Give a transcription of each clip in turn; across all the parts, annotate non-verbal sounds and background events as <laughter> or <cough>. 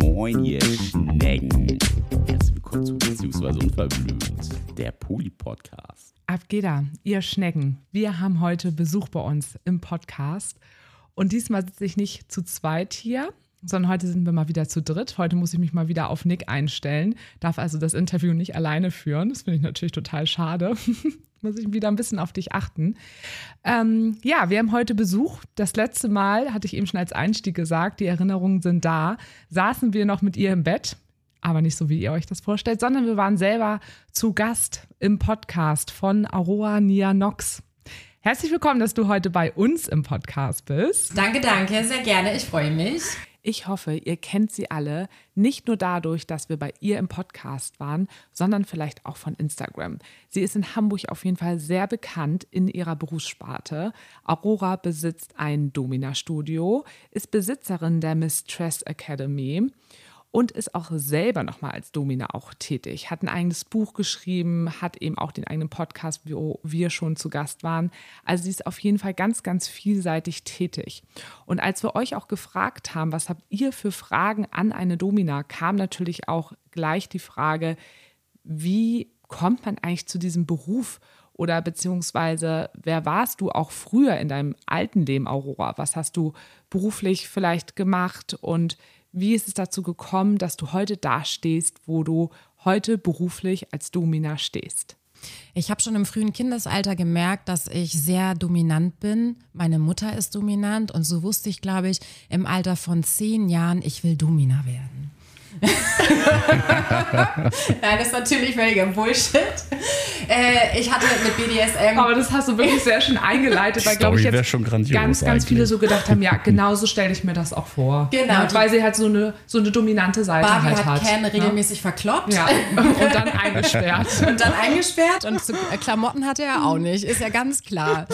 Moin, ihr Schnecken. Herzlich willkommen zu Beziehungsweise Unverblümt, der Poli-Podcast. Ab geht er, ihr Schnecken. Wir haben heute Besuch bei uns im Podcast. Und diesmal sitze ich nicht zu zweit hier, sondern heute sind wir mal wieder zu dritt. Heute muss ich mich mal wieder auf Nick einstellen, darf also das Interview nicht alleine führen. Das finde ich natürlich total schade. <laughs> muss ich wieder ein bisschen auf dich achten. Ähm, ja, wir haben heute Besuch. Das letzte Mal, hatte ich eben schon als Einstieg gesagt, die Erinnerungen sind da, saßen wir noch mit ihr im Bett. Aber nicht so, wie ihr euch das vorstellt, sondern wir waren selber zu Gast im Podcast von Aurora Nia Nox. Herzlich willkommen, dass du heute bei uns im Podcast bist. Danke, danke, sehr gerne. Ich freue mich. Ich hoffe, ihr kennt sie alle, nicht nur dadurch, dass wir bei ihr im Podcast waren, sondern vielleicht auch von Instagram. Sie ist in Hamburg auf jeden Fall sehr bekannt in ihrer Berufssparte. Aurora besitzt ein Domina-Studio, ist Besitzerin der Mistress Academy und ist auch selber nochmal als Domina auch tätig. Hat ein eigenes Buch geschrieben, hat eben auch den eigenen Podcast, wo wir schon zu Gast waren. Also sie ist auf jeden Fall ganz, ganz vielseitig tätig. Und als wir euch auch gefragt haben, was habt ihr für Fragen an eine Domina, kam natürlich auch gleich die Frage, wie kommt man eigentlich zu diesem Beruf? Oder beziehungsweise, wer warst du auch früher in deinem alten Leben, Aurora? Was hast du beruflich vielleicht gemacht und wie ist es dazu gekommen, dass du heute dastehst, wo du heute beruflich als Domina stehst? Ich habe schon im frühen Kindesalter gemerkt, dass ich sehr dominant bin. Meine Mutter ist dominant und so wusste ich, glaube ich, im Alter von zehn Jahren, ich will Domina werden. <laughs> Nein, das ist natürlich völliger Bullshit. Äh, ich hatte mit BDSM. Aber das hast du wirklich sehr schön eingeleitet, weil, glaube ich, jetzt schon ganz, ganz eigentlich. viele so gedacht haben, ja, genau so stelle ich mir das auch vor. Genau. Ja, weil sie halt so eine, so eine dominante Seite Barbie halt hat hat. Ken ne? regelmäßig verkloppt. Ja, und dann eingesperrt. <laughs> Und dann eingesperrt und zu, äh, Klamotten hatte er auch nicht, ist ja ganz klar.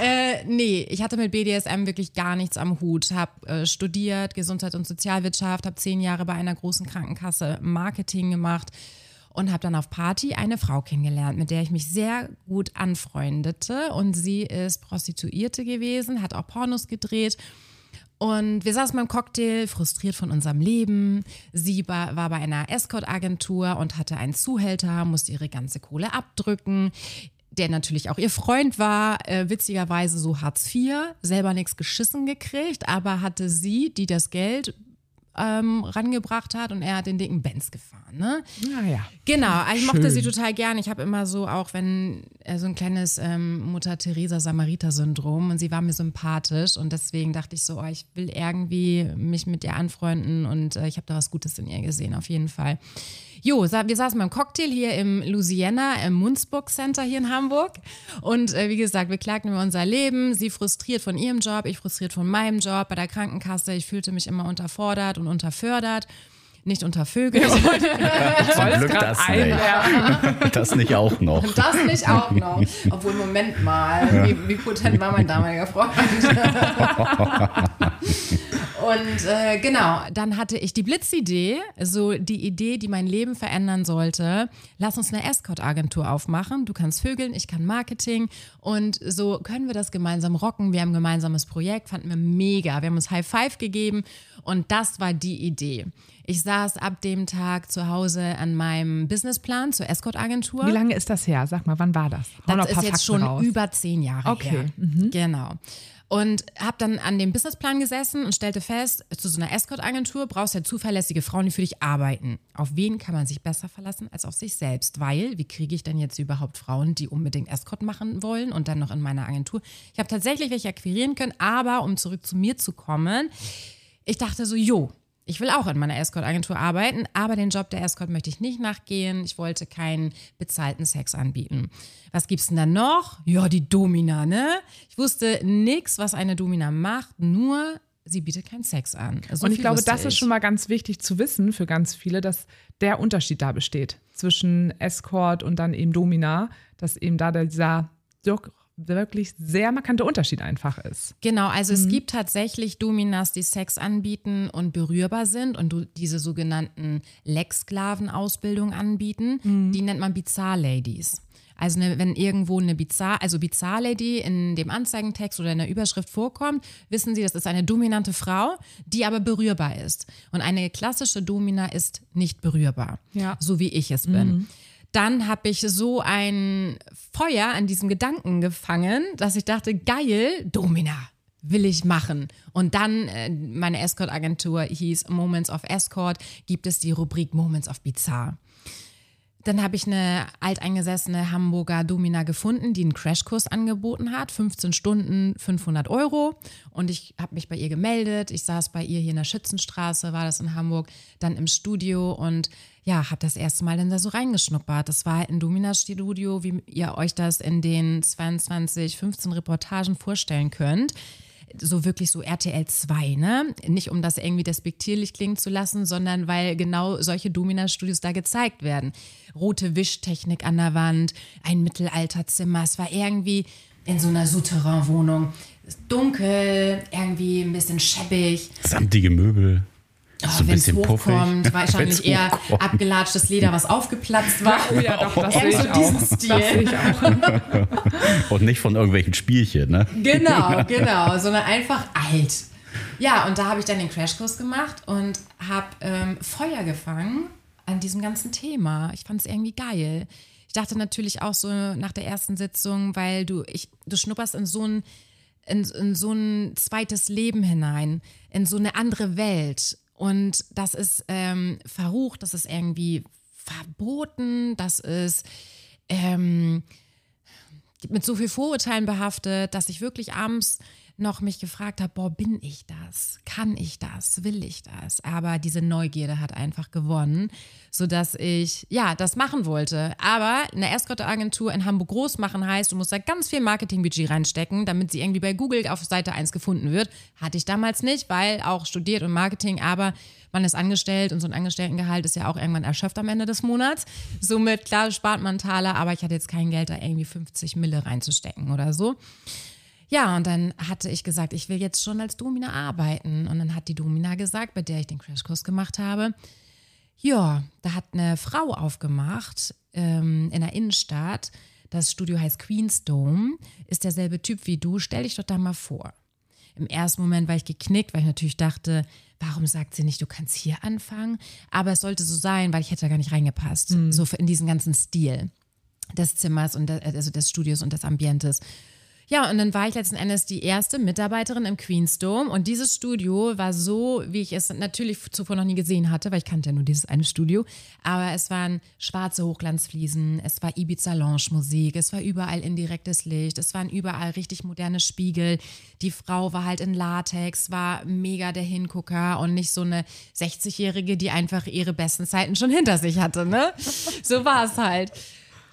Äh, nee, ich hatte mit BDSM wirklich gar nichts am Hut. Hab äh, studiert, Gesundheit und Sozialwirtschaft, habe zehn Jahre bei einer großen Krankenkasse Marketing gemacht und habe dann auf Party eine Frau kennengelernt, mit der ich mich sehr gut anfreundete. Und sie ist Prostituierte gewesen, hat auch Pornos gedreht. Und wir saßen beim Cocktail, frustriert von unserem Leben. Sie war, war bei einer Escort-Agentur und hatte einen Zuhälter, musste ihre ganze Kohle abdrücken. Der natürlich auch ihr Freund war, äh, witzigerweise so Hartz IV, selber nichts geschissen gekriegt, aber hatte sie, die das Geld ähm, rangebracht hat und er hat den dicken Benz gefahren. Ne? Naja. Genau, ich Schön. mochte sie total gern. Ich habe immer so, auch wenn äh, so ein kleines ähm, Mutter-Theresa-Samariter-Syndrom und sie war mir sympathisch und deswegen dachte ich so, oh, ich will irgendwie mich mit ihr anfreunden und äh, ich habe da was Gutes in ihr gesehen, auf jeden Fall. Jo, wir saßen beim Cocktail hier im Louisiana, im Munzburg Center hier in Hamburg. Und äh, wie gesagt, wir klagten über unser Leben. Sie frustriert von ihrem Job, ich frustriert von meinem Job bei der Krankenkasse. Ich fühlte mich immer unterfordert und unterfördert. Nicht untervögelt. <laughs> Zum Glück das nicht. <laughs> Das nicht auch noch. <laughs> Das nicht auch noch. Obwohl, Moment mal, wie, wie potent war mein damaliger Freund? Und äh, genau, dann hatte ich die Blitzidee, so die Idee, die mein Leben verändern sollte. Lass uns eine Escort-Agentur aufmachen. Du kannst vögeln, ich kann Marketing. Und so können wir das gemeinsam rocken. Wir haben ein gemeinsames Projekt, fanden wir mega. Wir haben uns High Five gegeben und das war die Idee. Ich saß ab dem Tag zu Hause an meinem Businessplan zur Escort-Agentur. Wie lange ist das her? Sag mal, wann war das? Hau Das ist jetzt schon raus. über zehn Jahre Okay, mhm. her. Genau. Und habe dann an dem Businessplan gesessen und stellte fest, zu so einer Escort-Agentur brauchst du ja zuverlässige Frauen, die für dich arbeiten. Auf wen kann man sich besser verlassen als auf sich selbst? Weil, wie kriege ich denn jetzt überhaupt Frauen, die unbedingt Escort machen wollen und dann noch in meiner Agentur? Ich habe tatsächlich welche akquirieren können, aber um zurück zu mir zu kommen, ich dachte so, jo, ich will auch in meiner Escort-Agentur arbeiten, aber den Job der Escort möchte ich nicht nachgehen. Ich wollte keinen bezahlten Sex anbieten. Was gibt's denn da noch? Ja, die Domina, ne? Ich wusste nix, was eine Domina macht, nur sie bietet keinen Sex an. So Und ich glaube, das ist ich. schon mal ganz wichtig zu wissen für ganz viele, dass der Unterschied da besteht zwischen Escort und dann eben Domina, dass eben da dieser doch wirklich sehr markante Unterschied einfach ist. Genau, also es gibt tatsächlich Dominas, die Sex anbieten und berührbar sind und diese sogenannten Lex-Sklaven-Ausbildung anbieten. Die nennt man Bizarre-Ladies. Also eine, wenn irgendwo eine Bizarre, also Bizarre-Lady in dem Anzeigentext oder in der Überschrift vorkommt, wissen Sie, das ist eine dominante Frau, die aber berührbar ist. Und eine klassische Domina ist nicht berührbar, Ja. so wie ich es bin. Dann habe ich so ein Feuer an diesem Gedanken gefangen, dass ich dachte, geil, Domina, will ich machen. Und dann, äh, meine Escort-Agentur hieß Moments of Escort, gibt es die Rubrik Moments of Bizarre. Dann habe ich eine alteingesessene Hamburger Domina gefunden, die einen Crashkurs angeboten hat. 15 Stunden, 500 Euro. Und ich habe mich bei ihr gemeldet. Ich saß bei ihr hier in der Schützenstraße, war das in Hamburg, dann im Studio und ja, habe das erste Mal dann da so reingeschnuppert. Das war halt ein Domina-Studio, wie ihr euch das in den 22, 15 Reportagen vorstellen könnt so wirklich so RTL 2, ne? Nicht um das irgendwie despektierlich klingen zu lassen, sondern weil genau solche Domina-Studios da gezeigt werden. Rote Wischtechnik an der Wand, ein Mittelalterzimmer. Es war irgendwie in so einer Souterrain-Wohnung. Dunkel, irgendwie ein bisschen schäbig. Samtige Möbel. So ein Wenn es hochkommt, <laughs> wahrscheinlich Wenn's eher hochkommt. abgelatschtes Leder, was aufgeplatzt war. Oh <laughs> ja, doch, das <laughs> sehe ich so auch. diesen Das Stil. sehe ich auch. Und nicht von irgendwelchen Spielchen, ne? Genau, genau, sondern einfach alt. Ja, und da habe ich dann den Crashkurs gemacht und habe ähm, Feuer gefangen an diesem ganzen Thema. Ich fand es irgendwie geil. Ich dachte natürlich auch so nach der ersten Sitzung, weil du, ich, du schnupperst in so ein, in, in so ein zweites Leben hinein, in so eine andere Welt. Und das ist ähm, verrucht, das ist irgendwie verboten, das ist ähm, mit so viel Vorurteilen behaftet, dass ich wirklich abends noch mich gefragt habe, boah, bin ich das? Kann ich das? Will ich das? Aber diese Neugierde hat einfach gewonnen, sodass ich, ja, das machen wollte. Aber eine Escort-Agentur in Hamburg groß machen heißt, du musst da ganz viel Marketingbudget reinstecken, damit sie irgendwie bei Google auf Seite 1 gefunden wird. Hatte ich damals nicht, weil auch studiert und Marketing, aber man ist angestellt und so ein Angestelltengehalt ist ja auch irgendwann erschöpft am Ende des Monats. Somit, klar, spart man Taler, aber ich hatte jetzt kein Geld, da irgendwie 50 Mille reinzustecken oder so. Ja, und dann hatte ich gesagt, ich will jetzt schon als Domina arbeiten. Und dann hat die Domina gesagt, bei der ich den Crashkurs gemacht habe, ja, da hat eine Frau aufgemacht ähm, in der Innenstadt. Das Studio heißt Queen's Dome, ist derselbe Typ wie du. Stell dich doch da mal vor. Im ersten Moment war ich geknickt, weil ich natürlich dachte, warum sagt sie nicht, du kannst hier anfangen? Aber es sollte so sein, weil ich hätte da gar nicht reingepasst. So in diesen ganzen Stil des Zimmers und der, also des Studios und des Ambientes. Ja, und dann war ich letzten Endes die erste Mitarbeiterin im Queen's Dome und dieses Studio war so, wie ich es natürlich zuvor noch nie gesehen hatte, weil ich kannte ja nur dieses eine Studio, aber es waren schwarze Hochglanzfliesen, es war Ibiza Lounge Musik, es war überall indirektes Licht, es waren überall richtig moderne Spiegel. Die Frau war halt in Latex, war mega der Hingucker und nicht so eine 60-jährige, die einfach ihre besten Zeiten schon hinter sich hatte, ne? So war es halt.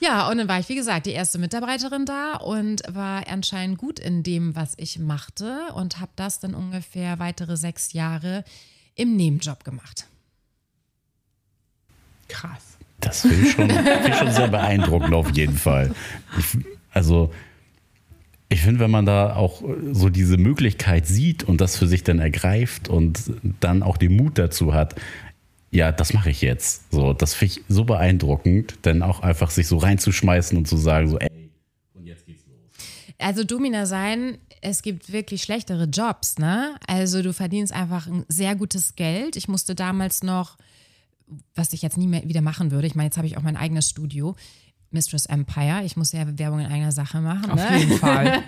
Ja, und dann war ich, wie gesagt, die erste Mitarbeiterin da und war anscheinend gut in dem, was ich machte und habe das dann ungefähr weitere sechs Jahre im Nebenjob gemacht. Krass. Das finde ich, <laughs> ich schon sehr beeindruckend auf jeden Fall. Ich, also, ich finde, wenn man da auch so diese Möglichkeit sieht und das für sich dann ergreift und dann auch den Mut dazu hat, ja, das mache ich jetzt. So, das finde ich so beeindruckend, dann auch einfach sich so reinzuschmeißen und zu sagen, so, ey, und jetzt geht's los. Also Domina sein, es gibt wirklich schlechtere Jobs, ne? Also du verdienst einfach ein sehr gutes Geld. Ich musste damals noch, was ich jetzt nie mehr wieder machen würde, ich meine, jetzt habe ich auch mein eigenes Studio, Mistress Empire. Ich muss ja Werbung in eigener Sache machen. Auf ne? jeden Fall.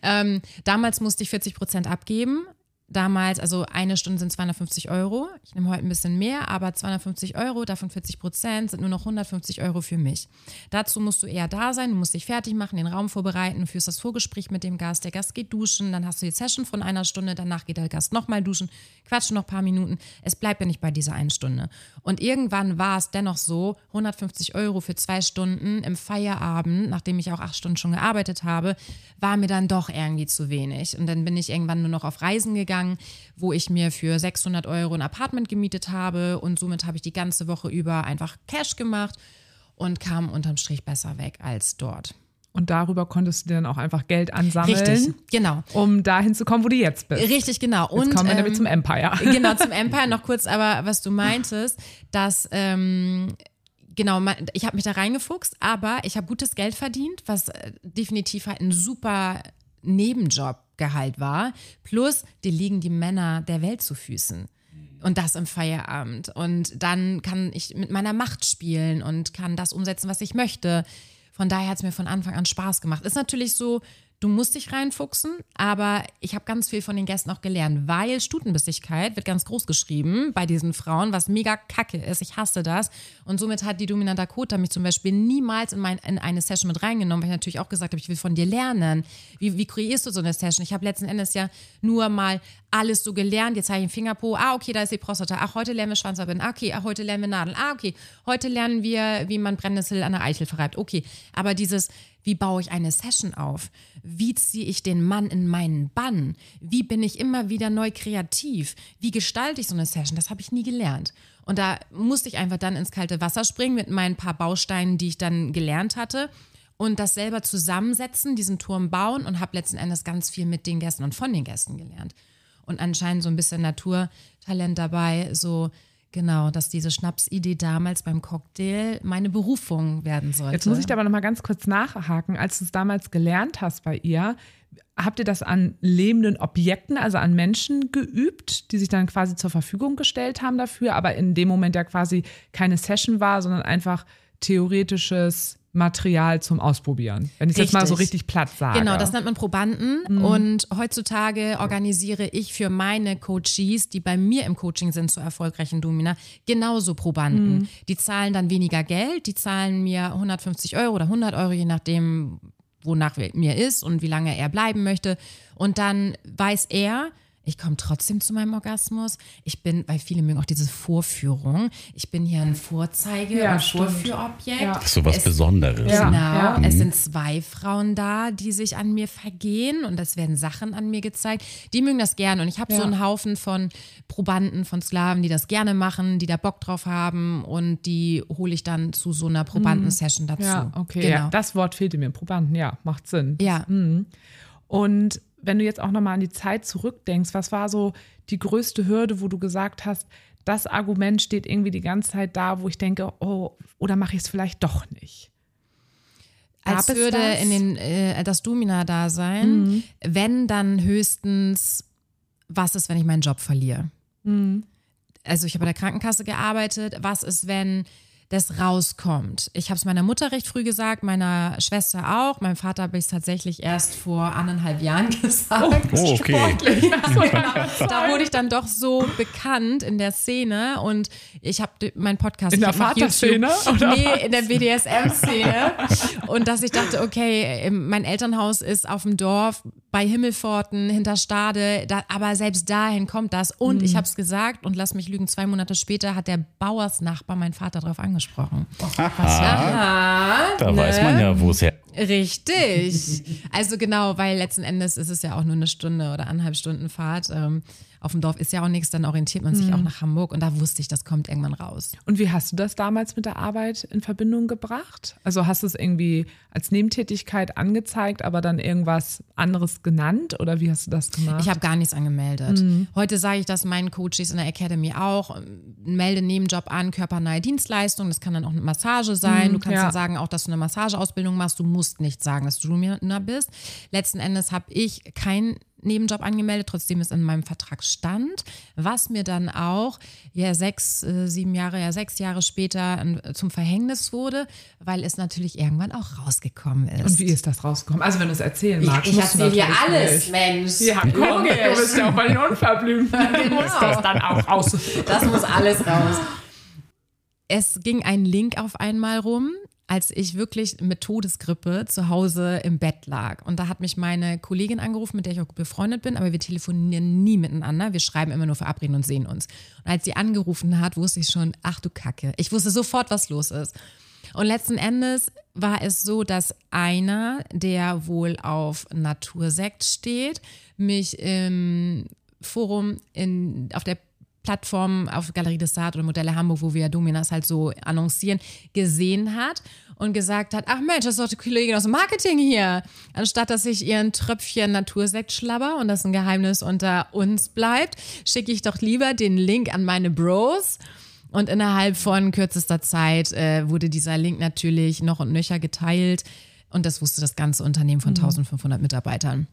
<laughs> Damals musste ich 40 Prozent abgeben. Damals, also eine Stunde sind 250 Euro. Ich nehme heute ein bisschen mehr, aber 250 Euro, davon 40 Prozent sind nur noch 150 Euro für mich. Dazu musst du eher da sein, du musst dich fertig machen, den Raum vorbereiten, führst das Vorgespräch mit dem Gast. Der Gast geht duschen, dann hast du die Session von einer Stunde, danach geht der Gast nochmal duschen, quatscht noch ein paar Minuten. Es bleibt ja nicht bei dieser einen Stunde. Und irgendwann war es dennoch so, 150 Euro für zwei Stunden im Feierabend, nachdem ich auch acht Stunden schon gearbeitet habe, war mir dann doch irgendwie zu wenig. Und dann bin ich irgendwann nur noch auf Reisen gegangen, wo ich mir für 600 Euro ein Apartment gemietet habe und somit habe ich die ganze Woche über einfach Cash gemacht und kam unterm Strich besser weg als dort. Und darüber konntest du dann auch einfach Geld ansammeln, Richtig, genau. um dahin zu kommen, wo du jetzt bist. Richtig, genau. Jetzt Und kommen wir nämlich ähm, zum Empire. <laughs> Genau, zum <laughs> Empire noch kurz, aber was du meintest, dass ähm, genau, ich habe mich da reingefuchst, aber ich habe gutes Geld verdient, was äh, definitiv halt ein super Nebenjobgehalt war. Plus, dir liegen die Männer der Welt zu Füßen. Und das im Feierabend. Und dann kann ich mit meiner Macht spielen und kann das umsetzen, was ich möchte. Von daher hat es mir von Anfang an Spaß gemacht. Ist natürlich so, du musst dich reinfuchsen, aber ich habe ganz viel von den Gästen auch gelernt, weil Stutenbissigkeit wird ganz groß geschrieben bei diesen Frauen, was mega kacke ist. Ich hasse das. Und somit hat die Domina Dakota mich zum Beispiel niemals in, mein, in eine Session mit reingenommen, weil ich natürlich auch gesagt habe, ich will von dir lernen. Wie, wie kreierst du so eine Session? Ich habe letzten Endes ja nur mal alles so gelernt. Jetzt habe ich einen Fingerpo. Ah, okay, da ist die Prostata. Ach, heute lernen wir Schwanzverbinden. Ah, okay, ah, heute lernen wir Nadeln. Ah, okay, heute lernen wir, wie man Brennnessel an der Eichel verreibt. Okay, aber dieses, wie baue ich eine Session auf? Wie ziehe ich den Mann in meinen Bann? Wie bin ich immer wieder neu kreativ? Wie gestalte ich so eine Session? Das habe ich nie gelernt. Und da musste ich einfach dann ins kalte Wasser springen mit meinen paar Bausteinen, die ich dann gelernt hatte. Und das selber zusammensetzen, diesen Turm bauen und habe letzten Endes ganz viel mit den Gästen und von den Gästen gelernt. Und anscheinend so ein bisschen Naturtalent dabei, so genau, dass diese Schnapsidee damals beim Cocktail meine Berufung werden sollte. Jetzt muss ich da aber noch mal ganz kurz nachhaken. Als du es damals gelernt hast bei ihr, habt ihr das an lebenden Objekten, also an Menschen geübt, die sich dann quasi zur Verfügung gestellt haben dafür, aber in dem Moment ja quasi keine Session war, sondern einfach theoretisches Material zum Ausprobieren. Wenn ich es jetzt mal so Richtig. richtig platt sage. Genau, das nennt man Probanden. Mhm. Und heutzutage organisiere ich für meine Coaches, die bei mir im Coaching sind, zur erfolgreichen Domina, genauso Probanden. Mhm. Die zahlen dann weniger Geld, die zahlen mir 150 Euro oder 100 Euro, je nachdem, wonach mir ist und wie lange er bleiben möchte. Und dann weiß er, ich komme trotzdem zu meinem Orgasmus. Ich bin, weil viele mögen auch diese Vorführung. Ich bin hier ein Vorzeige- Ja, und. Vorführobjekt. Ja. So was Es- Besonderes. Ja. Genau, es sind zwei Frauen da, die sich an mir vergehen und es werden Sachen an mir gezeigt. Die mögen das gerne und ich habe Ja. so einen Haufen von Probanden, von Sklaven, die das gerne machen, die da Bock drauf haben und die hole ich dann zu so einer Probandensession dazu. Ja, okay. Genau. Ja, das Wort fehlte mir. Probanden, ja, macht Sinn. ja. Und wenn du jetzt auch nochmal an die Zeit zurückdenkst, was war so die größte Hürde, wo du gesagt hast, das Argument steht irgendwie die ganze Zeit da, wo ich denke, oh, oder mache ich es vielleicht doch nicht? als Gab würde das? in den äh, das Domina da sein, wenn dann höchstens was ist, wenn ich meinen Job verliere? Also ich habe bei der Krankenkasse gearbeitet. Was ist, wenn das rauskommt? Ich habe es meiner Mutter recht früh gesagt, meiner Schwester auch. Meinem Vater habe ich es tatsächlich erst vor anderthalb Jahren <laughs> gesagt. Oh, okay. <laughs> da wurde ich dann doch so bekannt in der Szene und ich habe meinen Podcast In der Vaterszene, Nee, in der BDSM-Szene. und dass ich dachte, okay, mein Elternhaus ist auf dem Dorf bei Himmelforten, hinter Stade, da, aber selbst dahin kommt das. Und Mhm. ich habe es gesagt und lass mich lügen, zwei Monate später hat der Bauersnachbar meinen Vater darauf angesprochen. Aha, Da weiß man ja, wo es her. Richtig. Also genau, weil letzten Endes ist es ja auch nur eine Stunde oder anderthalb Stunden Fahrt. Ähm, auf dem Dorf ist ja auch nichts, dann orientiert man sich Mhm. auch nach Hamburg und da wusste ich, das kommt irgendwann raus. Und wie hast du das damals mit der Arbeit in Verbindung gebracht? Also hast du es irgendwie als Nebentätigkeit angezeigt, aber dann irgendwas anderes genannt oder wie hast du das gemacht? Ich habe gar nichts angemeldet. Mhm. Heute sage ich das meinen Coaches in der Academy auch. Melde Nebenjob an, körpernahe Dienstleistung. Das kann dann auch eine Massage sein. Du kannst Mhm, ja. dann sagen, auch, dass du eine Massageausbildung machst. Du musst nicht sagen, dass du Domina bist. Letzten Endes habe ich keinen Nebenjob angemeldet, trotzdem es in meinem Vertrag stand, was mir dann auch ja sechs, äh, sieben Jahre, ja sechs Jahre später äh, zum Verhängnis wurde, weil es natürlich irgendwann auch rausgekommen ist. Und wie ist das rausgekommen? Also wenn du es erzählen ich, magst. ich musst du erzähle dir alles, nicht. Mensch. Ja, komm, du bist ja auch bei den <laughs> Unverblümten. Genau. Muss das dann auch raus. Das muss alles raus. Es ging ein Link auf einmal rum, als ich wirklich mit Todesgrippe zu Hause im Bett lag. Und da hat mich meine Kollegin angerufen, mit der ich auch befreundet bin, aber wir telefonieren nie miteinander. Wir schreiben immer nur verabreden und sehen uns. Und als sie angerufen hat, wusste ich schon, ach du Kacke. Ich wusste sofort, was los ist. Und letzten Endes war es so, dass einer, der wohl auf Natursekt steht, mich im Forum in, auf der Plattform auf Galerie des Saat oder Modelle Hamburg, wo wir Dominas halt so annoncieren, gesehen hat und gesagt hat, ach Mensch, das ist doch die Kollegin aus dem Marketing hier. Anstatt dass ich ihren Tröpfchen Natursekt schlabber und das ein Geheimnis unter uns bleibt, schicke ich doch lieber den Link an meine Bros Und innerhalb von kürzester Zeit äh, wurde dieser Link natürlich noch und nöcher geteilt. Und das wusste das ganze Unternehmen von 1500 Mitarbeitern.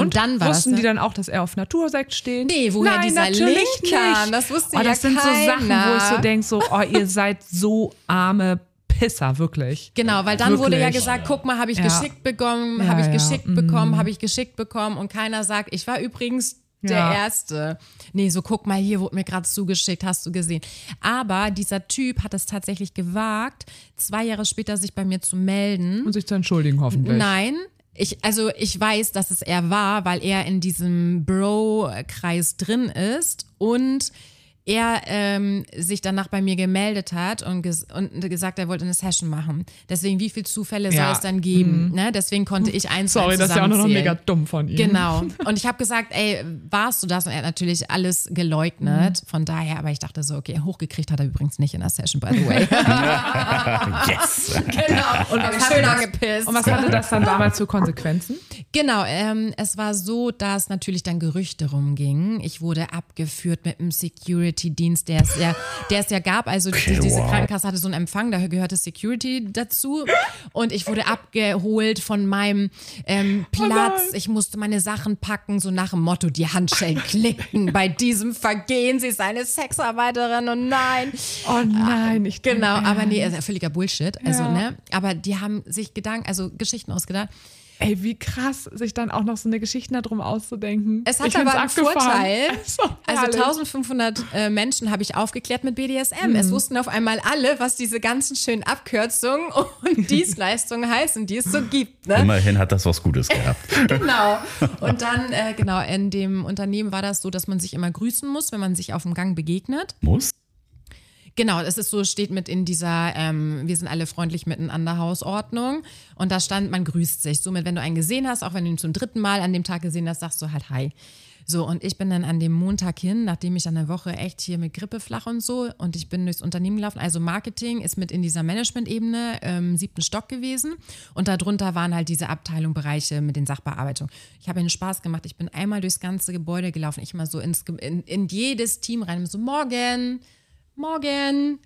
Und, dann war Wussten das, die dann auch, dass er auf Natursekt steht? Nee, woher Nein, dieser natürlich Link kam, nicht. das wusste oh, ja Das sind so Sachen, wo ich so keiner. denke, so, oh, ihr <laughs> seid so arme Pisser, wirklich. Genau, weil dann wurde ja Wirklich. gesagt, guck mal, habe ich Ja. geschickt bekommen, Ja, habe ich ja, geschickt mhm. bekommen, habe ich geschickt bekommen und keiner sagt, ich war übrigens der. Erste. Nee, so guck mal, hier wurde mir gerade zugeschickt, hast du gesehen. Aber dieser Typ hat es tatsächlich gewagt, zwei Jahre später sich bei mir zu melden. Und sich zu entschuldigen, hoffentlich. Nein. Ich, also ich weiß, dass es er war, weil er in diesem Bro-Kreis drin ist und er ähm, sich danach bei mir gemeldet hat und, ges und gesagt, er wollte eine Session machen. Deswegen, wie viele Zufälle soll Ja. es dann geben? Ne? Deswegen konnte ich eins Sorry, das ist ja auch noch mega dumm von ihm. Genau. <laughs> Und ich habe gesagt, ey, warst du das? Und er hat natürlich alles geleugnet. Von daher, aber ich dachte so, okay, hochgekriegt hat er übrigens nicht in der Session, by the way. <laughs> Yes. genau. Und was schön hatte das- angepisst. Und was hatte das dann <laughs> damals für Konsequenzen? Genau, ähm, es war so, dass natürlich dann Gerüchte rumgingen. Ich wurde abgeführt mit einem Security-Dienst, der es ja, der es ja gab. Also die, diese. Krankenkasse hatte so einen Empfang, da gehörte Security dazu. Und ich wurde abgeholt von meinem ähm, Platz. ich musste meine Sachen packen, so nach dem Motto, die Handschellen klickten. Bei diesem Vergehen, sie ist eine Sexarbeiterin und nein. Oh nein, ich Genau, aber nee, also völliger Bullshit. Also, Ja. ne? Aber die haben sich Gedanken, also Geschichten ausgedacht. Ey, wie krass, sich dann auch noch so eine Geschichte darum auszudenken. Es hat Ich aber einen abgefahren. Vorteil. <laughs> So Also herrlich. 1500 äh, Menschen habe ich aufgeklärt mit BDSM. Es wussten auf einmal alle, was diese ganzen schönen Abkürzungen <laughs> und Dienstleistungen heißen, die es so gibt. Ne? Immerhin hat das was Gutes gehabt. <laughs> Genau. Und dann, äh, genau, in dem Unternehmen war das so, dass man sich immer grüßen muss, wenn man sich auf dem Gang begegnet. Muss? Genau, es ist so, steht mit in dieser, ähm, wir sind alle freundlich miteinander Hausordnung. Und da stand, man grüßt sich. Somit, wenn du einen gesehen hast, auch wenn du ihn zum dritten Mal an dem Tag gesehen hast, sagst du halt Hi. So, und ich bin dann an dem Montag hin, nachdem ich eine Woche echt hier mit Grippe flach und so, und ich bin durchs Unternehmen gelaufen. Also Marketing ist mit in dieser Management-Ebene ähm, siebten Stock gewesen. Und darunter waren halt diese Abteilung, Bereiche mit den Sachbearbeitungen. Ich habe ihnen Spaß gemacht. Ich bin einmal durchs ganze Gebäude gelaufen. Ich mal so ins, in, in jedes Team rein, so morgen, morgen.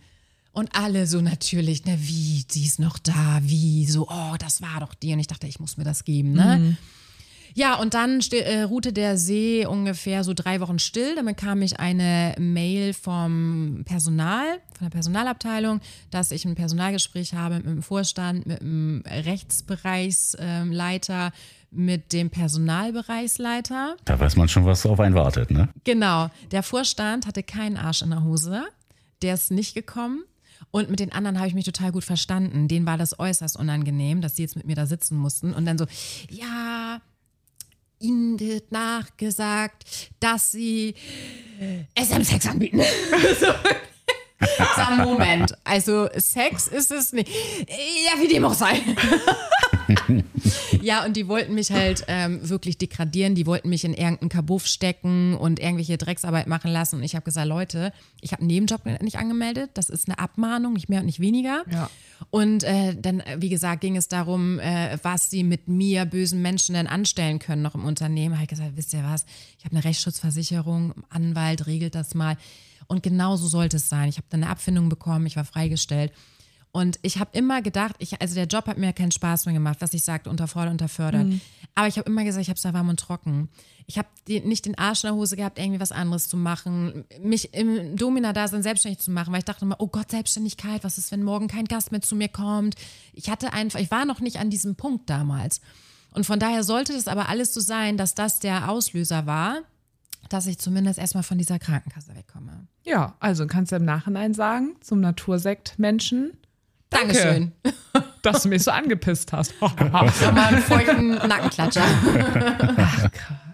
Und alle so natürlich, ne, wie, sie ist noch da, wie, so, oh, das war doch die. Und ich dachte, ich muss mir das geben, ne? Ja, und dann äh, ruhte der See ungefähr so drei Wochen still. Dann bekam ich eine Mail vom Personal, von der Personalabteilung, dass ich ein Personalgespräch habe mit dem Vorstand, mit dem Rechtsbereichsleiter, mit dem Personalbereichsleiter. Da weiß man schon, was auf einen wartet, ne? Genau, der Vorstand hatte keinen Arsch in der Hose, der ist nicht gekommen. Und mit den anderen habe ich mich total gut verstanden. Denen war das äußerst unangenehm, dass sie jetzt mit mir da sitzen mussten. Und dann so, ja, ihnen wird nachgesagt, dass sie SM-Sex anbieten. <laughs> So, Moment. Also Sex ist es nicht. Ja, wie dem auch sei. <laughs> <laughs> ja, und die wollten mich halt ähm, wirklich degradieren. Die wollten mich in irgendeinen Kabuff stecken und irgendwelche Drecksarbeit machen lassen. Und ich habe gesagt, Leute, ich habe einen Nebenjob nicht angemeldet. Das ist eine Abmahnung, nicht mehr und nicht weniger. Ja. Und äh, dann, äh, wie gesagt, ging es darum, äh, was sie mit mir, bösen Menschen, denn anstellen können noch im Unternehmen. Habe ich gesagt, wisst ihr was? Ich habe eine Rechtsschutzversicherung, Anwalt regelt das mal. Und genau so sollte es sein. Ich habe dann eine Abfindung bekommen, ich war freigestellt. Und ich habe immer gedacht, ich, also der Job hat mir keinen Spaß mehr gemacht, was ich sagte, unterfordert, unterfördert. Aber ich habe immer gesagt, ich habe es da warm und trocken. Ich habe nicht den Arsch in der Hose gehabt, irgendwie was anderes zu machen, mich im Domina-Dasein selbstständig zu machen, weil ich dachte immer, oh Gott, Selbstständigkeit, was ist, wenn morgen kein Gast mehr zu mir kommt? Ich hatte einfach, ich war noch nicht an diesem Punkt damals. Und von daher sollte das aber alles so sein, dass das der Auslöser war, dass ich zumindest erstmal von dieser Krankenkasse wegkomme. Ja, also kannst du im Nachhinein sagen, zum Natursekt-Menschen, Danke. Dankeschön. <laughs> dass du mich so angepisst hast. Mal einen feuchten Nackenklatscher.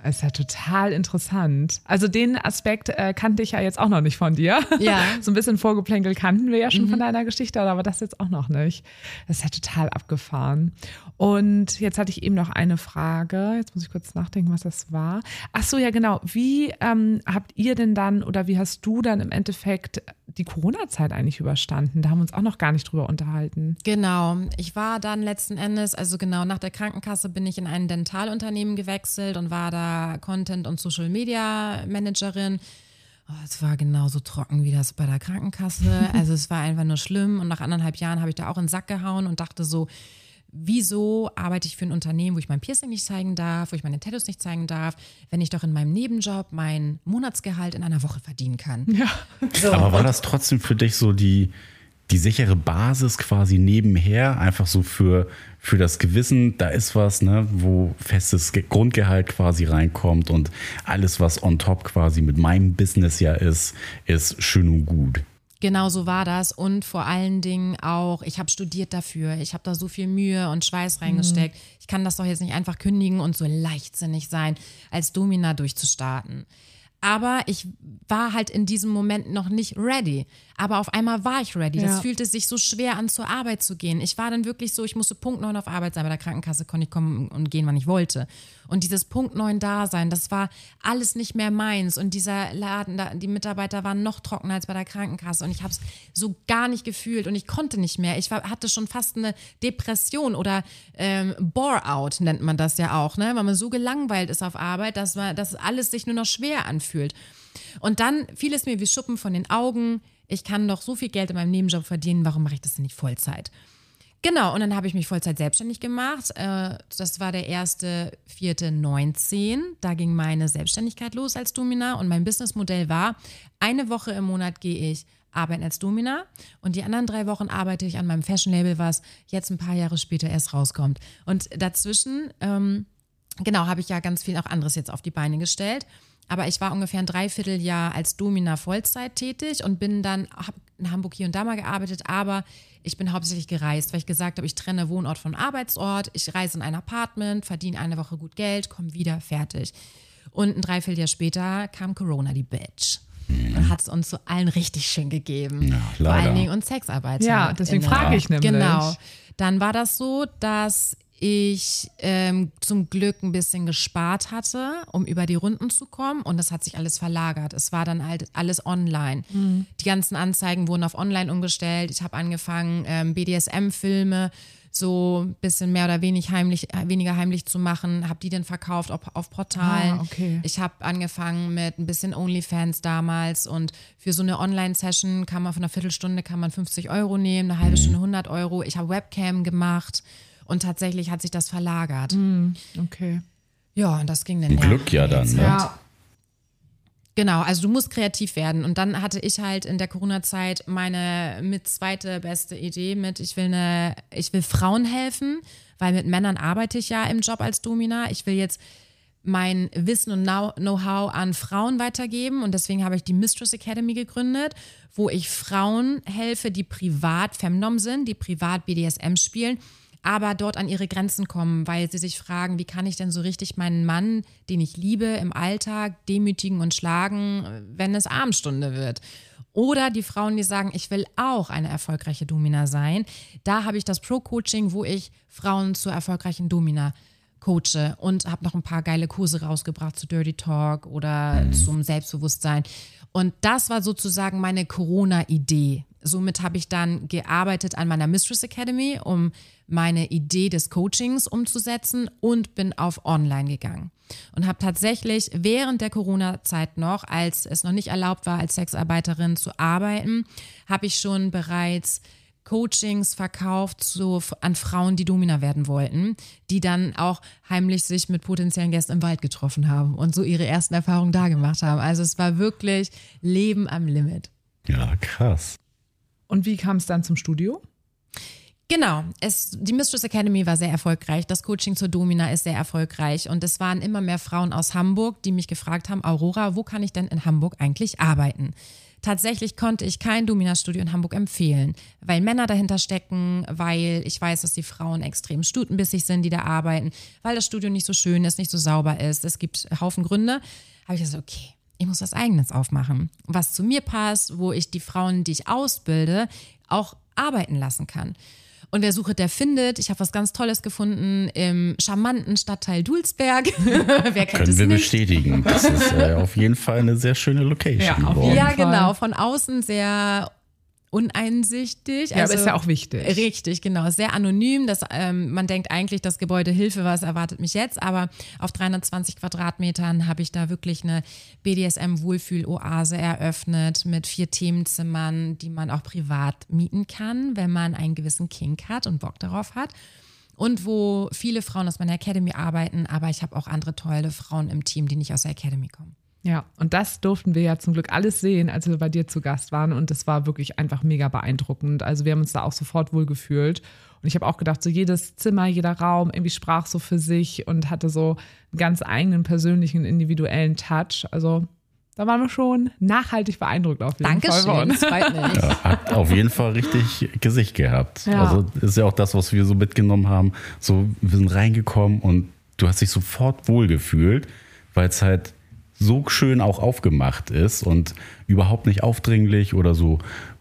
Ist ja total interessant. Also den Aspekt äh, kannte ich ja jetzt auch noch nicht von dir. Ja. <laughs> So ein bisschen Vorgeplänkel kannten wir ja schon von deiner Geschichte, aber das jetzt auch noch nicht. Das ist ja total abgefahren. Und jetzt hatte ich eben noch eine Frage. Jetzt muss ich kurz nachdenken, was das war. Ach so, ja genau. Wie ähm, habt ihr denn dann oder wie hast du dann im Endeffekt die Corona-Zeit eigentlich überstanden? Da haben wir uns auch noch gar nicht drüber unterhalten. Genau. Ich war dann letzten Endes, also genau nach der Krankenkasse bin ich in ein Dentalunternehmen gewechselt und war da Content- und Social-Media-Managerin. Oh, es war genauso trocken wie das bei der Krankenkasse. <laughs> Also es war einfach nur schlimm. Und nach anderthalb Jahren habe ich da auch in den Sack gehauen und dachte so, wieso arbeite ich für ein Unternehmen, wo ich mein Piercing nicht zeigen darf, wo ich meine Tattoos nicht zeigen darf, wenn ich doch in meinem Nebenjob mein Monatsgehalt in einer Woche verdienen kann. Ja. So. Aber war das trotzdem für dich so die, die sichere Basis quasi nebenher, einfach so für, für das Gewissen, da ist was, ne, wo festes Grundgehalt quasi reinkommt und alles, was on top quasi mit meinem Business ja ist, ist schön und gut. Genau so war das und vor allen Dingen auch, ich habe studiert dafür, ich habe da so viel Mühe und Schweiß reingesteckt. Mhm. Ich kann das doch jetzt nicht einfach kündigen und so leichtsinnig sein, als Domina durchzustarten. Aber ich war halt in diesem Moment noch nicht ready. Aber auf einmal war ich ready. Das ja. fühlte sich so schwer an, zur Arbeit zu gehen. Ich war dann wirklich so, ich musste Punkt 9 auf Arbeit sein. Bei der Krankenkasse konnte ich kommen und gehen, wann ich wollte. Und dieses Punkt 9 Dasein, das war alles nicht mehr meins. Und dieser Laden, die Mitarbeiter waren noch trockener als bei der Krankenkasse. Und ich habe es so gar nicht gefühlt und ich konnte nicht mehr. Ich war, hatte schon fast eine Depression oder ähm, Bore-out nennt man das ja auch, ne? weil man so gelangweilt ist auf Arbeit, dass, man, dass alles sich nur noch schwer anfühlt. Und dann fiel es mir wie Schuppen von den Augen ich kann doch so viel Geld in meinem Nebenjob verdienen, warum mache ich das denn nicht Vollzeit? Genau, und dann habe ich mich Vollzeit selbstständig gemacht. Äh, das war der erste, vierte, 19. Da ging meine Selbstständigkeit los als Domina und mein Businessmodell war, eine Woche im Monat gehe ich arbeiten als Domina und die anderen drei Wochen arbeite ich an meinem Fashion-Label, was jetzt ein paar Jahre später erst rauskommt. Und dazwischen, ähm, genau, habe ich ja ganz viel auch anderes jetzt auf die Beine gestellt. Aber ich war ungefähr ein Dreivierteljahr als Domina Vollzeit tätig und bin dann, habe in Hamburg hier und da mal gearbeitet, aber ich bin hauptsächlich gereist, weil ich gesagt habe, ich trenne Wohnort von Arbeitsort, ich reise in ein Apartment, verdiene eine Woche gut Geld, komme wieder, fertig. Und ein Dreivierteljahr später kam Corona, die Bitch. Und hat es uns so allen richtig schön gegeben. Ja, Vor allen Dingen uns Sexarbeiter. Ja, deswegen frage ich nämlich. Genau. Dann war das so, dass ich ähm, zum Glück ein bisschen gespart hatte, um über die Runden zu kommen. Und das hat sich alles verlagert. Es war dann halt alles online. Mhm. Die ganzen Anzeigen wurden auf online umgestellt. Ich habe angefangen, ähm, BDSM-Filme so ein bisschen mehr oder wenig heimlich, äh, weniger heimlich zu machen, habe die dann verkauft auf, auf Portalen. Ah, okay. Ich habe angefangen mit ein bisschen OnlyFans damals und für so eine Online-Session kann man von einer Viertelstunde kann man 50 Euro nehmen, eine halbe. Stunde 100 Euro. Ich habe Webcam gemacht und tatsächlich hat sich das verlagert. Mm, okay. Ja, und das ging dann. Glück ja dann, ne? Ja. Genau, also du musst kreativ werden. Und dann hatte ich halt in der Corona-Zeit meine mit zweite beste Idee mit, ich will eine, ich will Frauen helfen, weil mit Männern arbeite ich ja im Job als Domina. Ich will jetzt mein Wissen und Know-how an Frauen weitergeben. Und deswegen habe ich die Mistress Academy gegründet, wo ich Frauen helfe, die privat Femdom sind, die privat BDSM spielen aber dort an ihre Grenzen kommen, weil sie sich fragen, wie kann ich denn so richtig meinen Mann, den ich liebe, im Alltag demütigen und schlagen, wenn es Abendstunde wird. Oder die Frauen, die sagen, ich will auch eine erfolgreiche Domina sein. Da habe ich das Pro-Coaching, wo ich Frauen zur erfolgreichen Domina coache und habe noch ein paar geile Kurse rausgebracht zu Dirty Talk oder mhm. zum Selbstbewusstsein. Und das war sozusagen meine Corona-Idee. Somit habe ich dann gearbeitet an meiner Mistress Academy, um meine Idee des Coachings umzusetzen und bin auf Online gegangen. Und habe tatsächlich während der Corona-Zeit noch, als es noch nicht erlaubt war, als Sexarbeiterin zu arbeiten, habe ich schon bereits Coachings verkauft so an Frauen, die Domina werden wollten, die dann auch heimlich sich mit potenziellen Gästen im Wald getroffen haben und so ihre ersten Erfahrungen da gemacht haben. Also es war wirklich Leben am Limit. Ja, krass. Und wie kam es dann zum Studio? Genau, es, die Mistress Academy war sehr erfolgreich, das Coaching zur Domina ist sehr erfolgreich und es waren immer mehr Frauen aus Hamburg, die mich gefragt haben, Aurora, wo kann ich denn in Hamburg eigentlich arbeiten? Tatsächlich konnte ich kein Domina-Studio in Hamburg empfehlen, weil Männer dahinter stecken, weil ich weiß, dass die Frauen extrem stutenbissig sind, die da arbeiten, weil das Studio nicht so schön ist, nicht so sauber ist. Es gibt Haufen Gründe. Habe ich gesagt, okay, ich muss was Eigenes aufmachen, was zu mir passt, wo ich die Frauen, die ich ausbilde, auch arbeiten lassen kann. Und wer sucht, der findet. Ich habe was ganz Tolles gefunden im charmanten Stadtteil Dulsberg. <laughs> wer kennt Können es wir nicht? bestätigen. Das ist äh, auf jeden Fall eine sehr schöne Location. Ja, ja genau. Von außen sehr uneinsichtig. Ja, aber ist ja auch wichtig. Richtig, genau. Sehr anonym. Das, ähm, man denkt eigentlich, das Gebäude Hilfe, was erwartet mich jetzt, aber auf 320 Quadratmetern habe ich da wirklich eine BDSM-Wohlfühl-Oase eröffnet mit vier Themenzimmern, die man auch privat mieten kann, wenn man einen gewissen Kink hat und Bock darauf hat. Und wo viele Frauen aus meiner Academy arbeiten, aber ich habe auch andere tolle Frauen im Team, die nicht aus der Academy kommen. Ja, und das durften wir ja zum Glück alles sehen, als wir bei dir zu Gast waren. Und es war wirklich einfach mega beeindruckend. Also wir haben uns da auch sofort wohl gefühlt. Und ich habe auch gedacht, so jedes Zimmer, jeder Raum irgendwie sprach so für sich und hatte so einen ganz eigenen persönlichen, individuellen Touch. Also da waren wir schon nachhaltig beeindruckt auf jeden Dankeschön, Fall. das freut mich. <laughs> Ja, hat auf jeden Fall richtig Gesicht gehabt. Ja. Also ist ja auch das, was wir so mitgenommen haben. So, wir sind reingekommen und du hast dich sofort wohlgefühlt, weil es halt so schön auch aufgemacht ist und überhaupt nicht aufdringlich oder so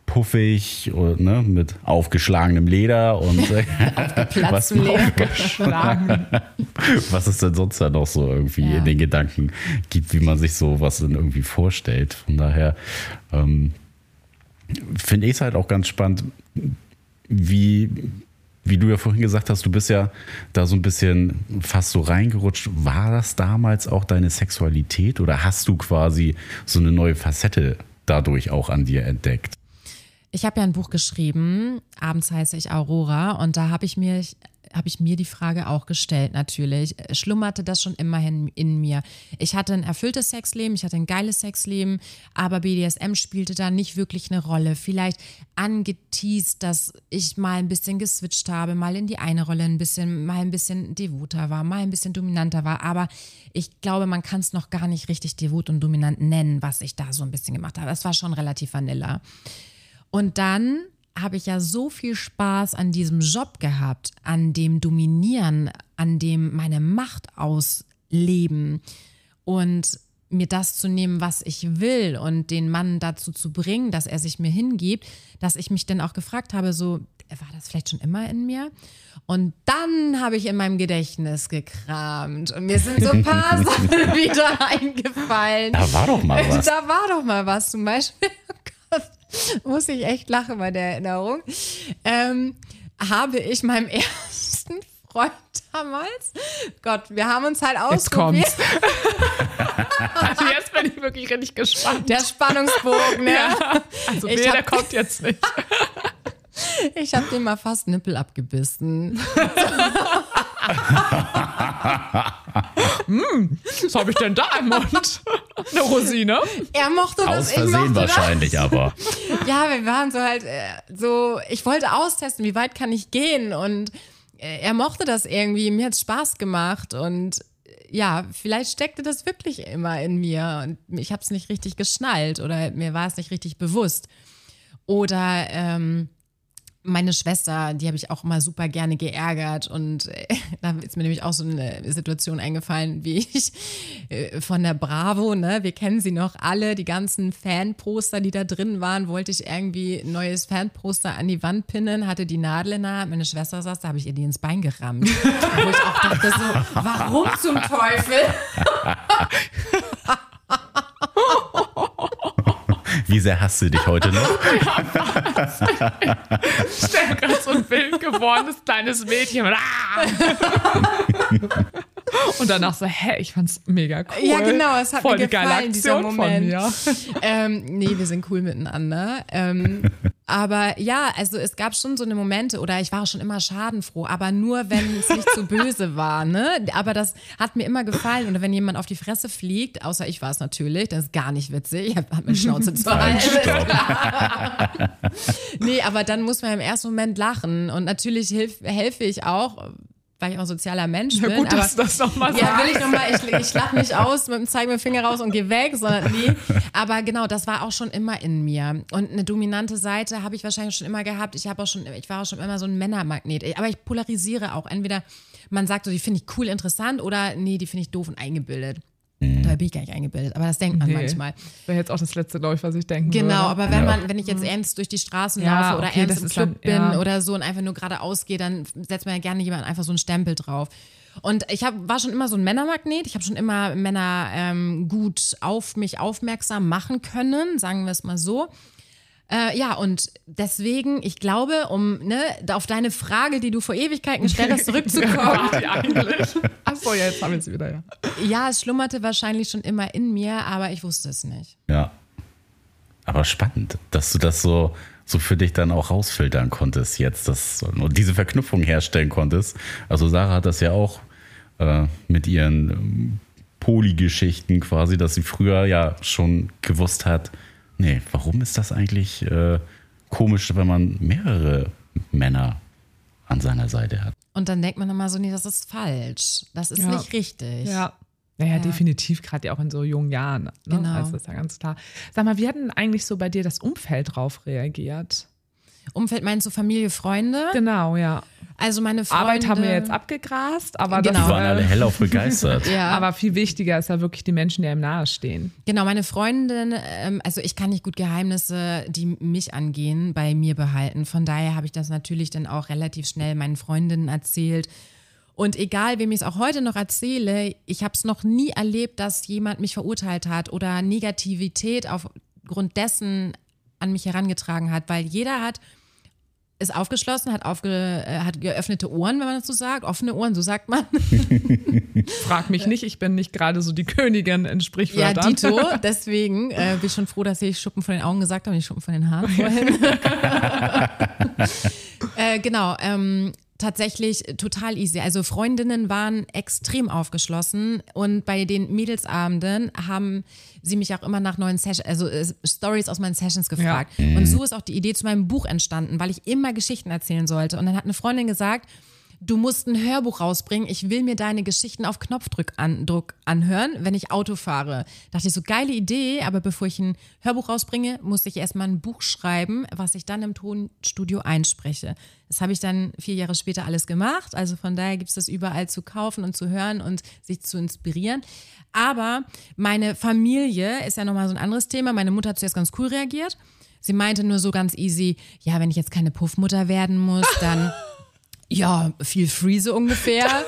puffig oder, ne, mit aufgeschlagenem Leder und <laughs> was, <laughs> was es denn sonst da noch so irgendwie Ja. in den Gedanken gibt, wie man sich so was dann irgendwie vorstellt. Von daher ähm, finde ich es halt auch ganz spannend, wie, wie du ja vorhin gesagt hast, du bist ja da so ein bisschen fast so reingerutscht. War das damals auch deine Sexualität oder hast du quasi so eine neue Facette dadurch auch an dir entdeckt? Ich habe ja ein Buch geschrieben, abends heiße ich Aurora, und da habe ich mir habe ich mir die Frage auch gestellt, natürlich. Schlummerte das schon immerhin in mir. Ich hatte ein erfülltes Sexleben, ich hatte ein geiles Sexleben, aber BDSM spielte da nicht wirklich eine Rolle. Vielleicht angeteased, dass ich mal ein bisschen geswitcht habe, mal in die eine Rolle ein bisschen, mal ein bisschen devoter war, mal ein bisschen dominanter war. Aber ich glaube, man kann es noch gar nicht richtig devot und dominant nennen, was ich da so ein bisschen gemacht habe. Es war schon relativ vanilla. Und dann habe ich ja so viel Spaß an diesem Job gehabt, an dem Dominieren, an dem meine Macht ausleben und mir das zu nehmen, was ich will und den Mann dazu zu bringen, dass er sich mir hingibt, dass ich mich dann auch gefragt habe, so, war das vielleicht schon immer in mir? Und dann habe ich in meinem Gedächtnis gekramt und mir sind so ein paar <laughs> Sachen <laughs> wieder eingefallen. Da war doch mal was. Da war doch mal was. Zum Beispiel, <laughs> oh <laughs> muss ich echt lachen bei der Erinnerung. Ähm, habe ich meinem <laughs> ersten Freund damals, Gott, wir haben uns halt Jetzt ausprobiert. kommt's. Also jetzt bin ich wirklich richtig gespannt. Der Spannungsbogen, ne? ja. Also Ich nee, der hab- kommt jetzt nicht. <laughs> Ich habe dem mal fast Nippel abgebissen. Was habe ich denn da im Mund? Eine Rosine? Er mochte das, Aus ich Versehen mochte das. wahrscheinlich, aber. Ja, wir waren so halt äh, so, ich wollte austesten, wie weit kann ich gehen und äh, er mochte das irgendwie, mir hat's Spaß gemacht und äh, ja, vielleicht steckte das wirklich immer in mir und ich habe es nicht richtig geschnallt oder mir war es nicht richtig bewusst. Oder ähm, meine Schwester, die habe ich auch immer super gerne geärgert und äh, <laughs> da ist mir nämlich auch so eine Situation eingefallen, wie ich äh, von der Bravo, ne, wir kennen sie noch alle, die ganzen Fanposter, die da drin waren, wollte ich irgendwie neues Fanposter an die Wand pinnen, hatte die Nadel in der Hand, meine Schwester saß, da habe ich ihr die ins Bein gerammt. <laughs> Wo ich auch dachte so, warum zum Teufel? <laughs> Wie sehr hasst du dich heute noch? Mir gerade so ein wild gewordenes kleines Mädchen. <laughs> Und, danach so, hä, ich fand's mega cool. Ja, genau, es hat Voll mir gefallen, dieser Moment. <laughs> Ähm, nee, wir sind cool miteinander. Ähm, aber ja, also es gab schon so eine Momente, oder ich war schon immer schadenfroh, aber nur, wenn es nicht zu böse war, ne? Aber das hat mir immer gefallen. Oder wenn jemand auf die Fresse fliegt, außer ich war es natürlich, das ist gar nicht witzig, ich hab hab meine Schnauze zu Halt, halten. Nee, aber dann muss man im ersten Moment lachen. Und natürlich hilf, helfe ich auch, weil ich auch ein sozialer Mensch Ja, bin. gut, aber dass du das nochmal ja, sagst. will ich nochmal, ich, ich lach nicht aus mit dem zeig mir Finger raus und geh weg, sondern nee. <laughs> Aber genau, das war auch schon immer in mir. Und eine dominante Seite habe ich wahrscheinlich schon immer gehabt. Ich habe auch schon, ich war auch schon immer so ein Männermagnet. Aber ich polarisiere auch. Entweder man sagt so, die finde ich cool, interessant oder nee, die finde ich doof und eingebildet. Da bin ich gar nicht eingebildet, aber das denkt man Nee. manchmal. Wäre jetzt auch das letzte, glaube ich, was ich denken Genau, würde. aber wenn Ja. man, wenn ich jetzt ernst durch die Straßen Ja, laufe oder okay, ernst im Club dann- ja. bin oder so und einfach nur geradeaus gehe, dann setzt man ja gerne jemand einfach so einen Stempel drauf. Und ich hab, war schon immer so ein Männermagnet. Ich habe schon immer Männer ähm, gut auf mich aufmerksam machen können, sagen wir es mal so. Äh, ja, und deswegen, ich glaube, um ne, auf deine Frage, die du vor Ewigkeiten gestellt hast, zurückzukommen. <laughs> Eigentlich? Achso, ja, jetzt haben wir sie wieder, ja. ja, es schlummerte wahrscheinlich schon immer in mir, aber ich wusste es nicht. Ja. Aber spannend, dass du das so, so für dich dann auch rausfiltern konntest jetzt, dass und diese Verknüpfung herstellen konntest. Also Sarah hat das ja auch äh, mit ihren ähm, Polygeschichten quasi, dass sie früher ja schon gewusst hat, nee, warum ist das eigentlich äh, komisch, wenn man mehrere Männer an seiner Seite hat? Und dann denkt man immer so, nee, das ist falsch. Das ist Ja. nicht richtig. Ja. Naja, definitiv, gerade ja auch in so jungen Jahren. Ne? Genau. Also das ist ja ganz klar. Sag mal, wie hat denn eigentlich so bei dir das Umfeld drauf reagiert? Umfeld meinst du Familie, Freunde? Genau, ja. Also meine Freunde. Arbeit haben wir jetzt abgegrast, aber Genau. das, Die waren alle äh, hellauf begeistert. <laughs> Ja. aber viel wichtiger ist ja wirklich die Menschen, die einem nahestehen. Genau, meine Freundin, ähm, also ich kann nicht gut Geheimnisse, die mich angehen, bei mir behalten. Von daher habe ich das natürlich dann auch relativ schnell meinen Freundinnen erzählt. Und egal, wem ich es auch heute noch erzähle, ich habe es noch nie erlebt, dass jemand mich verurteilt hat oder Negativität aufgrund dessen an mich herangetragen hat, weil jeder hat ist aufgeschlossen, hat, aufge, äh, hat geöffnete Ohren, wenn man das so sagt, offene Ohren, so sagt man. <laughs> Frag mich nicht, ich bin nicht gerade so die Königin in Ja, Sprichwörtern. Dito. <laughs> Deswegen äh, bin ich schon froh, dass ich Schuppen von den Augen gesagt habe und nicht Schuppen von den Haaren <laughs> vorhin. äh, genau. Ähm, tatsächlich total easy. Also Freundinnen waren extrem aufgeschlossen und bei den Mädelsabenden haben sie mich auch immer nach neuen Sessions, also äh, Stories aus meinen Sessions gefragt. Und so ist auch die Idee zu meinem Buch entstanden, weil ich immer Geschichten erzählen sollte. Und dann hat eine Freundin gesagt, du musst ein Hörbuch rausbringen. Ich will mir deine Geschichten auf Knopfdruck an, anhören, wenn ich Auto fahre. Dachte ich so, geile Idee, aber bevor ich ein Hörbuch rausbringe, musste ich erstmal ein Buch schreiben, was ich dann im Tonstudio einspreche. Das habe ich dann vier Jahre später alles gemacht. Also von daher gibt es das überall zu kaufen und zu hören und sich zu inspirieren. Aber meine Familie ist ja nochmal so ein anderes Thema. Meine Mutter hat zuerst ganz cool reagiert. Sie meinte nur so ganz easy, ja, wenn ich jetzt keine Puffmutter werden muss, dann <laughs> ja, viel free so ungefähr. <laughs>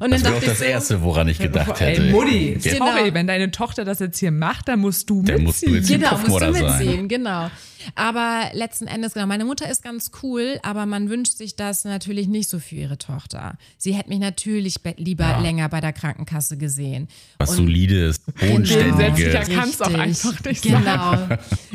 Und Das dann wäre auch dachte das ich so, Erste, woran ich gedacht hätte. Ey, Mutti, Ja, Genau. sorry, wenn deine Tochter das jetzt hier macht, dann musst du Dann mitziehen. musst du Genau, musst du Puffmutter sein. mitziehen, genau. Aber letzten Endes, genau, meine Mutter ist ganz cool, aber man wünscht sich das natürlich nicht so für ihre Tochter. Sie hätte mich natürlich be- lieber länger bei der Krankenkasse gesehen. Was solides, Genau. Selbstsicher bodenständige. kann's auch einfach nicht Genau.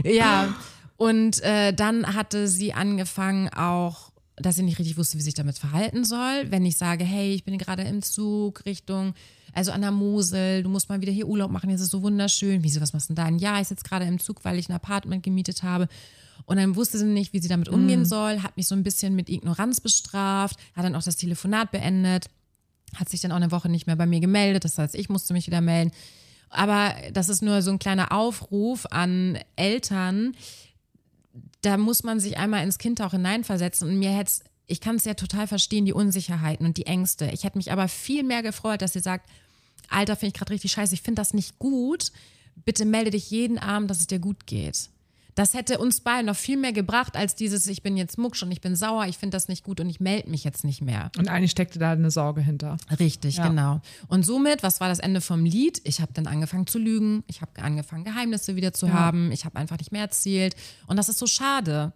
Ja. Und äh, dann hatte sie angefangen auch, dass sie nicht richtig wusste, wie sie sich damit verhalten soll. Wenn ich sage, hey, ich bin gerade im Zug Richtung, also an der Mosel, du musst mal wieder hier Urlaub machen, jetzt ist es so wunderschön. Wieso, was machst du denn da? Ja, ich sitze gerade im Zug, weil ich ein Apartment gemietet habe. Und dann wusste sie nicht, wie sie damit umgehen soll, hat mich so ein bisschen mit Ignoranz bestraft, hat dann auch das Telefonat beendet, hat sich dann auch eine Woche nicht mehr bei mir gemeldet. Das heißt, ich musste mich wieder melden. Aber das ist nur so ein kleiner Aufruf an Eltern. Da muss man sich einmal ins Kind auch hineinversetzen. Und mir hätte ich kann es ja total verstehen, die Unsicherheiten und die Ängste. Ich hätte mich aber viel mehr gefreut, dass sie sagt, Alter, finde ich gerade richtig scheiße, ich finde das nicht gut. Bitte melde dich jeden Abend, dass es dir gut geht. Das hätte uns beiden noch viel mehr gebracht, als dieses, ich bin jetzt mucksch und ich bin sauer, ich finde das nicht gut und ich melde mich jetzt nicht mehr. Und eigentlich steckte da eine Sorge hinter. Richtig, Ja. genau. Und somit, was war das Ende vom Lied? Ich habe dann angefangen zu lügen, ich habe angefangen, Geheimnisse wieder zu haben, ich habe einfach nicht mehr erzählt. Und das ist so schade.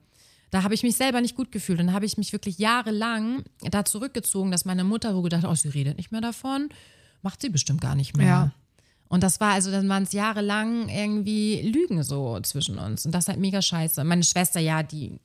Da habe ich mich selber nicht gut gefühlt. Und dann habe ich mich wirklich jahrelang da zurückgezogen, dass meine Mutter wo gedacht, oh, sie redet nicht mehr davon, macht sie bestimmt gar nicht mehr. Ja. Und das war also, dann waren es jahrelang irgendwie Lügen so zwischen uns. Und das ist halt mega scheiße. Meine Schwester, ja, die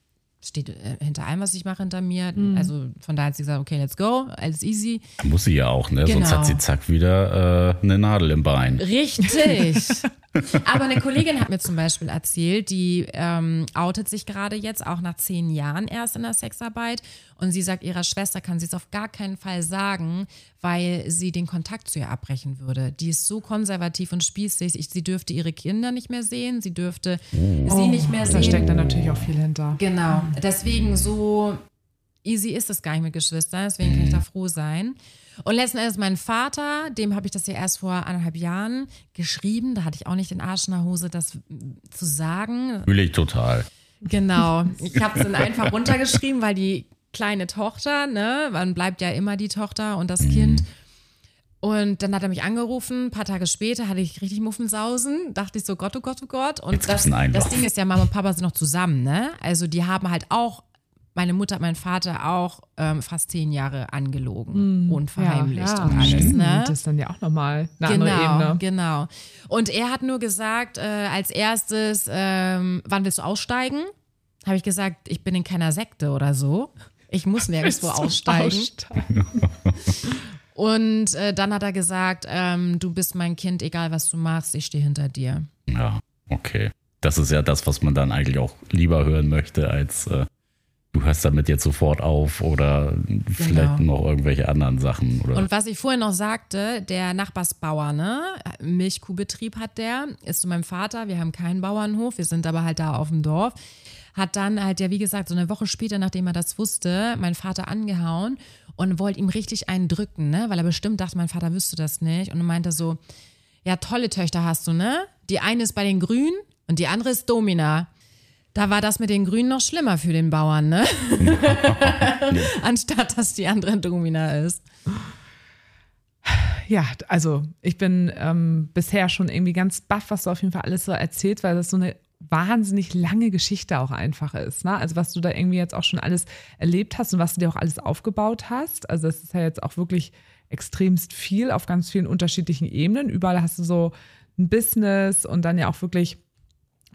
steht äh, hinter allem, was ich mache, hinter mir. Mhm. Also von daher hat sie gesagt, okay, let's go, alles easy. Muss sie ja auch, ne? Sonst Genau. hat sie zack wieder äh, eine Nadel im Bein. Richtig. <laughs> Aber eine Kollegin hat mir zum Beispiel erzählt, die ähm, outet sich gerade jetzt, auch nach zehn Jahren erst in der Sexarbeit. Und sie sagt, ihrer Schwester kann sie es auf gar keinen Fall sagen, weil sie den Kontakt zu ihr abbrechen würde. Die ist so konservativ und spießig. Ich, sie dürfte ihre Kinder nicht mehr sehen, sie dürfte sie nicht mehr Da sehen. steckt dann natürlich auch viel hinter. Genau. Deswegen so easy ist es gar nicht mit Geschwistern, deswegen kann ich da froh sein. Und letzten Endes mein Vater, dem habe ich das ja erst vor anderthalb Jahren geschrieben. Da hatte ich auch nicht den Arsch in der Hose, das zu sagen. Fühle ich total. Genau. <laughs> Ich habe es dann einfach runtergeschrieben, weil die kleine Tochter, ne, man bleibt ja immer die Tochter und das Kind. Und dann hat er mich angerufen, ein paar Tage später hatte ich richtig Muffensausen, dachte ich so, Gott, oh Gott, oh Gott. Und Jetzt das, das. Ding ist ja, Mama und Papa sind noch zusammen, ne? Also die haben halt auch, meine Mutter, mein Vater auch ähm, fast zehn Jahre angelogen und verheimlicht ja, und alles, stimmt. ne? Das ist dann ja auch nochmal eine Genau, andere Ebene. genau. Und er hat nur gesagt, äh, als erstes, ähm, wann willst du aussteigen? Habe ich gesagt, ich bin in keiner Sekte oder so. Ich muss nirgendwo aussteigen. Aussteigen. <laughs> Und äh, dann hat er gesagt, ähm, du bist mein Kind, egal was du machst, ich stehe hinter dir. Ja, okay. Das ist ja das, was man dann eigentlich auch lieber hören möchte, als äh, du hörst damit jetzt sofort auf oder vielleicht noch irgendwelche anderen Sachen. Oder? Und was ich vorhin noch sagte, der Nachbarsbauer, ne, Milchkuhbetrieb hat der, ist zu meinem Vater, wir haben keinen Bauernhof, wir sind aber halt da auf dem Dorf, hat dann halt ja, wie gesagt, so eine Woche später, nachdem er das wusste, mein Vater angehauen und wollte ihm richtig einen drücken, ne, weil er bestimmt dachte, mein Vater wüsste das nicht und meinte so, ja, tolle Töchter hast du, ne? Die eine ist bei den Grünen und die andere ist Domina. Da war das mit den Grünen noch schlimmer für den Bauern, ne? <laughs> <laughs> Anstatt dass die andere Domina ist. Ja, also ich bin ähm, bisher schon irgendwie ganz baff, was du auf jeden Fall alles so erzählst, weil das so eine wahnsinnig lange Geschichte auch einfach ist. Ne? Also was du da irgendwie jetzt auch schon alles erlebt hast und was du dir auch alles aufgebaut hast. Also das ist ja jetzt auch wirklich extremst viel auf ganz vielen unterschiedlichen Ebenen. Überall hast du so ein Business und dann ja auch wirklich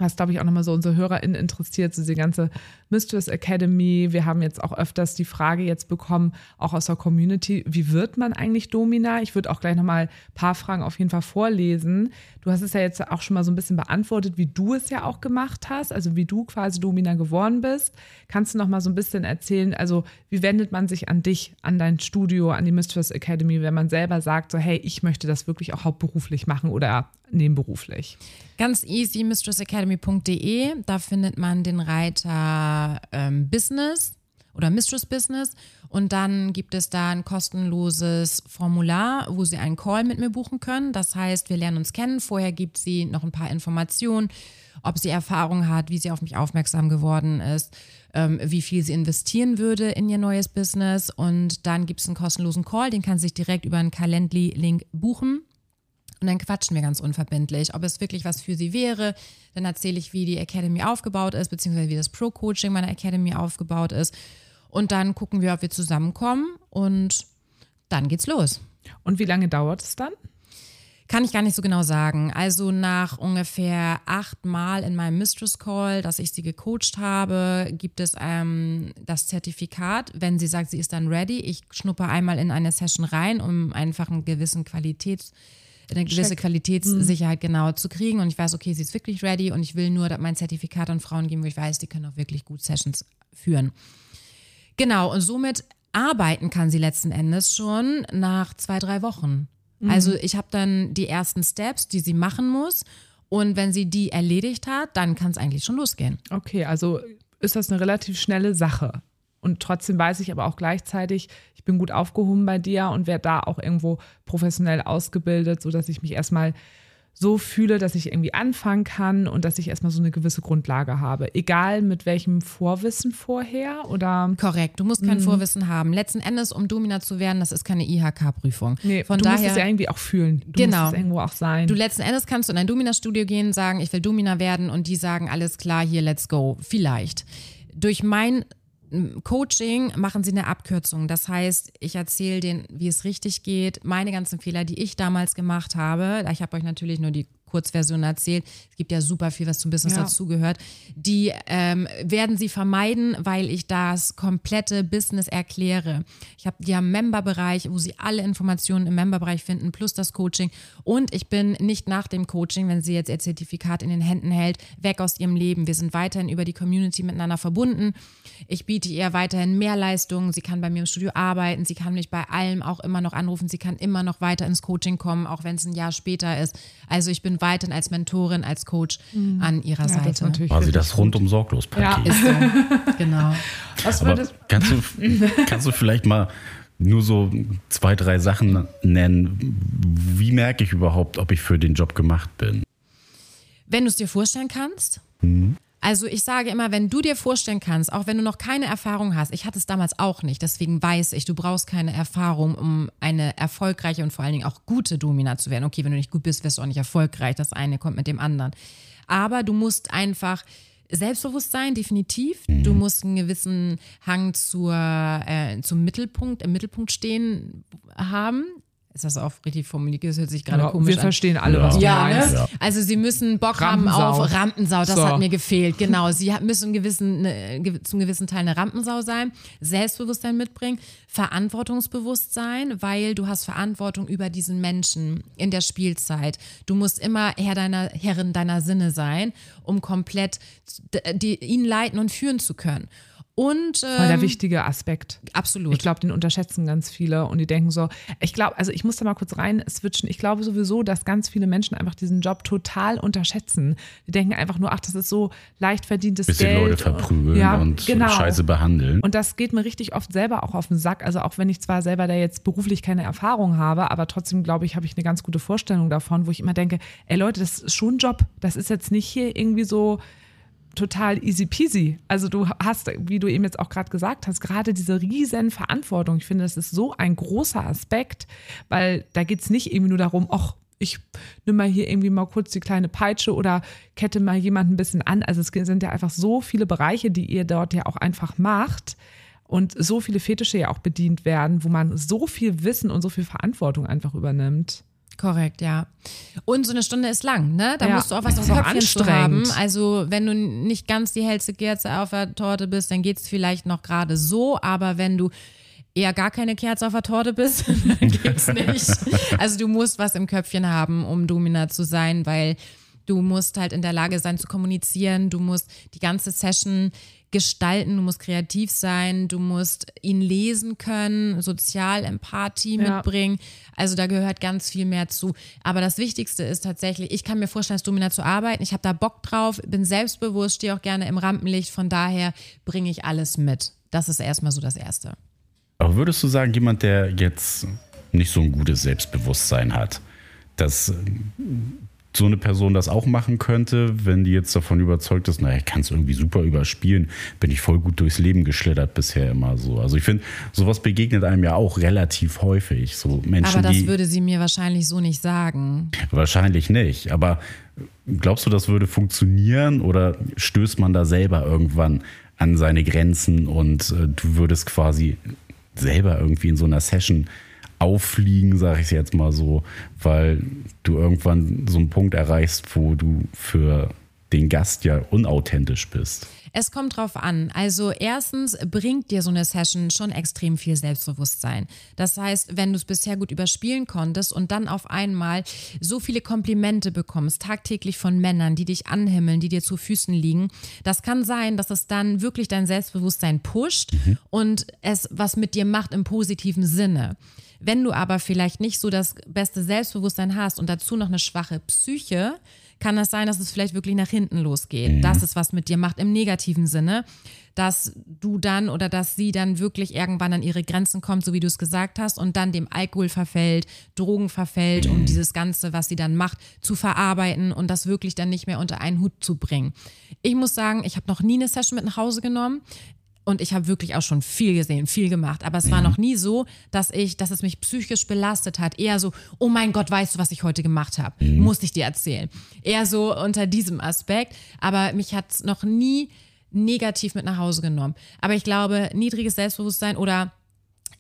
was, glaube ich, auch nochmal so unsere HörerInnen interessiert, so die ganze Mistress Academy. Wir haben jetzt auch öfters die Frage jetzt bekommen, auch aus der Community, wie wird man eigentlich Domina? Ich würde auch gleich nochmal ein paar Fragen auf jeden Fall vorlesen. Du hast es ja jetzt auch schon mal so ein bisschen beantwortet, wie du es ja auch gemacht hast, also wie du quasi Domina geworden bist. Kannst du nochmal so ein bisschen erzählen, also wie wendet man sich an dich, an dein Studio, an die Mistress Academy, wenn man selber sagt, so hey, ich möchte das wirklich auch hauptberuflich machen oder nebenberuflich? Ganz easy, mistressacademy.de. Da findet man den Reiter ähm, Business oder Mistress Business. Und dann gibt es da ein kostenloses Formular, wo Sie einen Call mit mir buchen können. Das heißt, wir lernen uns kennen. Vorher gibt sie noch ein paar Informationen, ob sie Erfahrung hat, wie sie auf mich aufmerksam geworden ist, ähm, wie viel sie investieren würde in ihr neues Business. Und dann gibt es einen kostenlosen Call, den kann sie sich direkt über einen Calendly-Link buchen. Und dann quatschen wir ganz unverbindlich, ob es wirklich was für sie wäre. Dann erzähle ich, wie die Academy aufgebaut ist, beziehungsweise wie das Pro-Coaching meiner Academy aufgebaut ist. Und dann gucken wir, ob wir zusammenkommen und dann geht's los. Und wie lange dauert es dann? Kann ich gar nicht so genau sagen. Also nach ungefähr acht Mal in meinem Mistress Call, dass ich sie gecoacht habe, gibt es ähm, das Zertifikat. Wenn sie sagt, sie ist dann ready, ich schnuppe einmal in eine Session rein, um einfach einen gewissen Qualitäts eine gewisse Check. Qualitätssicherheit genau zu kriegen und ich weiß, okay, sie ist wirklich ready und ich will nur mein Zertifikat an Frauen geben, wo ich weiß, die können auch wirklich gut Sessions führen. Genau, und somit arbeiten kann sie letzten Endes schon nach zwei, drei Wochen. Also ich habe dann die ersten Steps, die sie machen muss. Und wenn sie die erledigt hat, dann kann es eigentlich schon losgehen. Okay, also ist das eine relativ schnelle Sache. Und trotzdem weiß ich aber auch gleichzeitig, ich bin gut aufgehoben bei dir und werde da auch irgendwo professionell ausgebildet, sodass ich mich erstmal so fühle, dass ich irgendwie anfangen kann und dass ich erstmal so eine gewisse Grundlage habe. Egal mit welchem Vorwissen vorher oder. Korrekt, du musst kein Vorwissen haben. Letzten Endes, um Domina zu werden, das ist keine IHK-Prüfung. Nee, Von du daher, musst es ja irgendwie auch fühlen. Du Genau. musst es irgendwo auch sein. Du letzten Endes kannst du in ein Domina-Studio gehen, sagen, ich will Domina werden und die sagen, alles klar, hier, let's go. Vielleicht. Durch mein Coaching machen sie eine Abkürzung. Das heißt, ich erzähle denen, wie es richtig geht, meine ganzen Fehler, die ich damals gemacht habe. Ich habe euch natürlich nur die Kurzversion erzählt. Es gibt ja super viel, was zum Business Ja. dazugehört. Die ähm, werden sie vermeiden, weil ich das komplette Business erkläre. Ich habe die haben Memberbereich, wo sie alle Informationen im Memberbereich finden, plus das Coaching. Und ich bin nicht nach dem Coaching, wenn sie jetzt ihr Zertifikat in den Händen hält, weg aus ihrem Leben. Wir sind weiterhin über die Community miteinander verbunden. Ich biete ihr weiterhin mehr Leistungen. Sie kann bei mir im Studio arbeiten. Sie kann mich bei allem auch immer noch anrufen. Sie kann immer noch weiter ins Coaching kommen, auch wenn es ein Jahr später ist. Also ich bin weiterhin als Mentorin, als Coach an ihrer ja, das Seite. natürlich Quasi das rundum sorglos Paket. Ist so. <laughs> genau. Was Aber kannst du, <laughs> kannst du vielleicht mal nur so zwei, drei Sachen nennen? Wie merke ich überhaupt, ob ich für den Job gemacht bin? Wenn du es dir vorstellen kannst, Also ich sage immer, wenn du dir vorstellen kannst, auch wenn du noch keine Erfahrung hast, ich hatte es damals auch nicht, deswegen weiß ich, du brauchst keine Erfahrung, um eine erfolgreiche und vor allen Dingen auch gute Domina zu werden. Okay, wenn du nicht gut bist, wirst du auch nicht erfolgreich. Das eine kommt mit dem anderen. Aber du musst einfach Selbstbewusstsein, definitiv. Du musst einen gewissen Hang zur, äh, zum Mittelpunkt, im Mittelpunkt stehen haben. Ist das auch richtig formuliert? Das hört sich gerade Ja, komisch wir an. verstehen alle, Ja. was du Ja, meinst. ne? Ja. Also sie müssen Bock Rampensau. haben auf Rampensau, das So. hat mir <laughs> gefehlt. Genau, sie müssen gewissen, ne, zum gewissen Teil eine Rampensau sein, Selbstbewusstsein mitbringen, Verantwortungsbewusstsein, weil du hast Verantwortung über diesen Menschen in der Spielzeit. Du musst immer Herr deiner Herrin deiner Sinne sein, um komplett die, ihn leiten und führen zu können. Und Voll der ähm, wichtige Aspekt. absolut. Ich glaube, den unterschätzen ganz viele und die denken so, ich glaube, also ich muss da mal kurz rein switchen. Ich glaube sowieso, dass ganz viele Menschen einfach diesen Job total unterschätzen. Die denken einfach nur, ach, das ist so leicht verdientes Bisschen Geld. Leute verprügeln ja, und genau. scheiße behandeln. Und das geht mir richtig oft selber auch auf den Sack. Also auch wenn ich zwar selber da jetzt beruflich keine Erfahrung habe, aber trotzdem glaube ich, habe ich eine ganz gute Vorstellung davon, wo ich immer denke, ey Leute, das ist schon ein Job. Das ist jetzt nicht hier irgendwie so total easy peasy. Also du hast, wie du eben jetzt auch gerade gesagt hast, gerade diese riesen Verantwortung. Ich finde, das ist so ein großer Aspekt, weil da geht es nicht irgendwie nur darum, ach, ich nimm mal hier irgendwie mal kurz die kleine Peitsche oder kette mal jemanden ein bisschen an. Also es sind ja einfach so viele Bereiche, die ihr dort ja auch einfach macht und so viele Fetische ja auch bedient werden, wo man so viel Wissen und so viel Verantwortung einfach übernimmt. Korrekt, ja. Und so eine Stunde ist lang, ne? Da Ja, musst du auch was das im ist auch Köpfchen zu haben. anstrengend. Also wenn du nicht ganz die hellste Kerze auf der Torte bist, dann geht's vielleicht noch gerade so, aber wenn du eher gar keine Kerze auf der Torte bist, <laughs> dann geht's nicht. Also du musst was im Köpfchen haben, um Domina zu sein, weil du musst halt in der Lage sein zu kommunizieren, du musst die ganze Session gestalten, du musst kreativ sein, du musst ihn lesen können, sozial Empathie Ja. mitbringen. Also da gehört ganz viel mehr zu. Aber das Wichtigste ist tatsächlich, ich kann mir vorstellen, als Domina zu arbeiten. Ich habe da Bock drauf, bin selbstbewusst, stehe auch gerne im Rampenlicht. Von daher bringe ich alles mit. Das ist erstmal so das Erste. Aber würdest du sagen, jemand, der jetzt nicht so ein gutes Selbstbewusstsein hat, dass so eine Person das auch machen könnte, wenn die jetzt davon überzeugt ist, naja, ich kann es irgendwie super überspielen, bin ich voll gut durchs Leben geschlittert bisher immer so. Also ich finde, sowas begegnet einem ja auch relativ häufig. So Menschen, Aber das die würde sie mir wahrscheinlich so nicht sagen. wahrscheinlich nicht. Aber glaubst du, das würde funktionieren oder stößt man da selber irgendwann an seine Grenzen und äh, du würdest quasi selber irgendwie in so einer Session auffliegen, sage ich jetzt mal so, weil du irgendwann so einen Punkt erreichst, wo du für den Gast ja unauthentisch bist. Es kommt drauf an. Also erstens bringt dir so eine Session schon extrem viel Selbstbewusstsein. Das heißt, wenn du es bisher gut überspielen konntest und dann auf einmal so viele Komplimente bekommst, tagtäglich von Männern, die dich anhimmeln, die dir zu Füßen liegen, das kann sein, dass es dann wirklich dein Selbstbewusstsein pusht und es was mit dir macht im positiven Sinne. Wenn du aber vielleicht nicht so das beste Selbstbewusstsein hast und dazu noch eine schwache Psyche, kann das sein, dass es vielleicht wirklich nach hinten losgeht. Dass es was mit dir macht im negativen Sinne, dass du dann oder dass sie dann wirklich irgendwann an ihre Grenzen kommt, so wie du es gesagt hast, und dann dem Alkohol verfällt, Drogen verfällt, um dieses Ganze, was sie dann macht, zu verarbeiten und das wirklich dann nicht mehr unter einen Hut zu bringen. Ich muss sagen, ich habe noch nie eine Session mit nach Hause genommen. Und ich habe wirklich auch schon viel gesehen, viel gemacht. Aber es war noch nie so, dass ich, dass es mich psychisch belastet hat. Eher so, oh mein Gott, weißt du, was ich heute gemacht habe? Muss ich dir erzählen. Eher so unter diesem Aspekt. Aber mich hat es noch nie negativ mit nach Hause genommen. Aber ich glaube, niedriges Selbstbewusstsein oder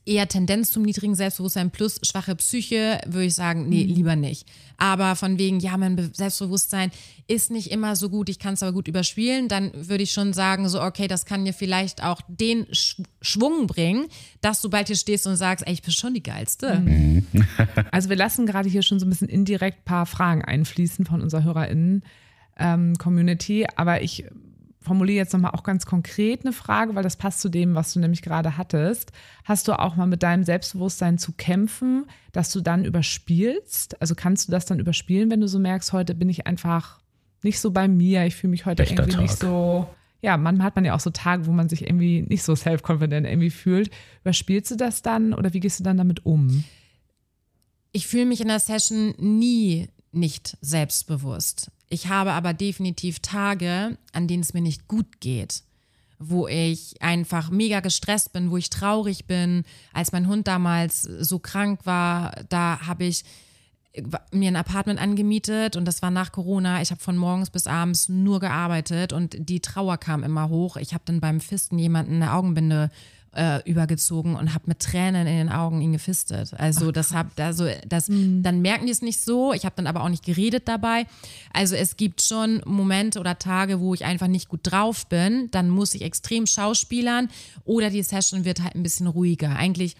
eher Tendenz zum niedrigen Selbstbewusstsein plus schwache Psyche, würde ich sagen, nee, lieber nicht. Aber von wegen, ja, mein Be- Selbstbewusstsein ist nicht immer so gut, ich kann es aber gut überspielen, dann würde ich schon sagen, so, okay, das kann dir vielleicht auch den Sch Schwung bringen, dass du bald hier stehst und sagst, ey, ich bin schon die Geilste. <laughs> Also wir lassen gerade hier schon so ein bisschen indirekt ein paar Fragen einfließen von unserer HörerInnen-Community, aber ich formuliere jetzt nochmal auch ganz konkret eine Frage, weil das passt zu dem, was du nämlich gerade hattest. Hast du auch mal mit deinem Selbstbewusstsein zu kämpfen, dass du dann überspielst? Also kannst du das dann überspielen, wenn du so merkst, heute bin ich einfach nicht so bei mir, ich fühle mich heute Schlechter irgendwie nicht Tag. so. Ja, manchmal hat man ja auch so Tage, wo man sich irgendwie nicht so self-confident irgendwie fühlt. Überspielst du das dann oder wie gehst du dann damit um? ich fühle mich in der Session nie nicht selbstbewusst. Ich habe aber definitiv Tage, an denen es mir nicht gut geht wo ich einfach mega gestresst bin, wo ich traurig bin. Als mein Hund damals so krank war, da habe ich mir ein Apartment angemietet und das war nach Corona. Ich habe von morgens bis abends nur gearbeitet und die Trauer kam immer hoch. Ich habe dann beim Fisten jemanden eine Augenbinde äh, übergezogen und habe mit Tränen in den Augen ihn gefistet. Also das hab, also das, mhm. dann merken die es nicht so. Ich habe dann aber auch nicht geredet dabei. Also es gibt schon Momente oder Tage, wo ich einfach nicht gut drauf bin. Dann muss ich extrem schauspielern oder die Session wird halt ein bisschen ruhiger. Eigentlich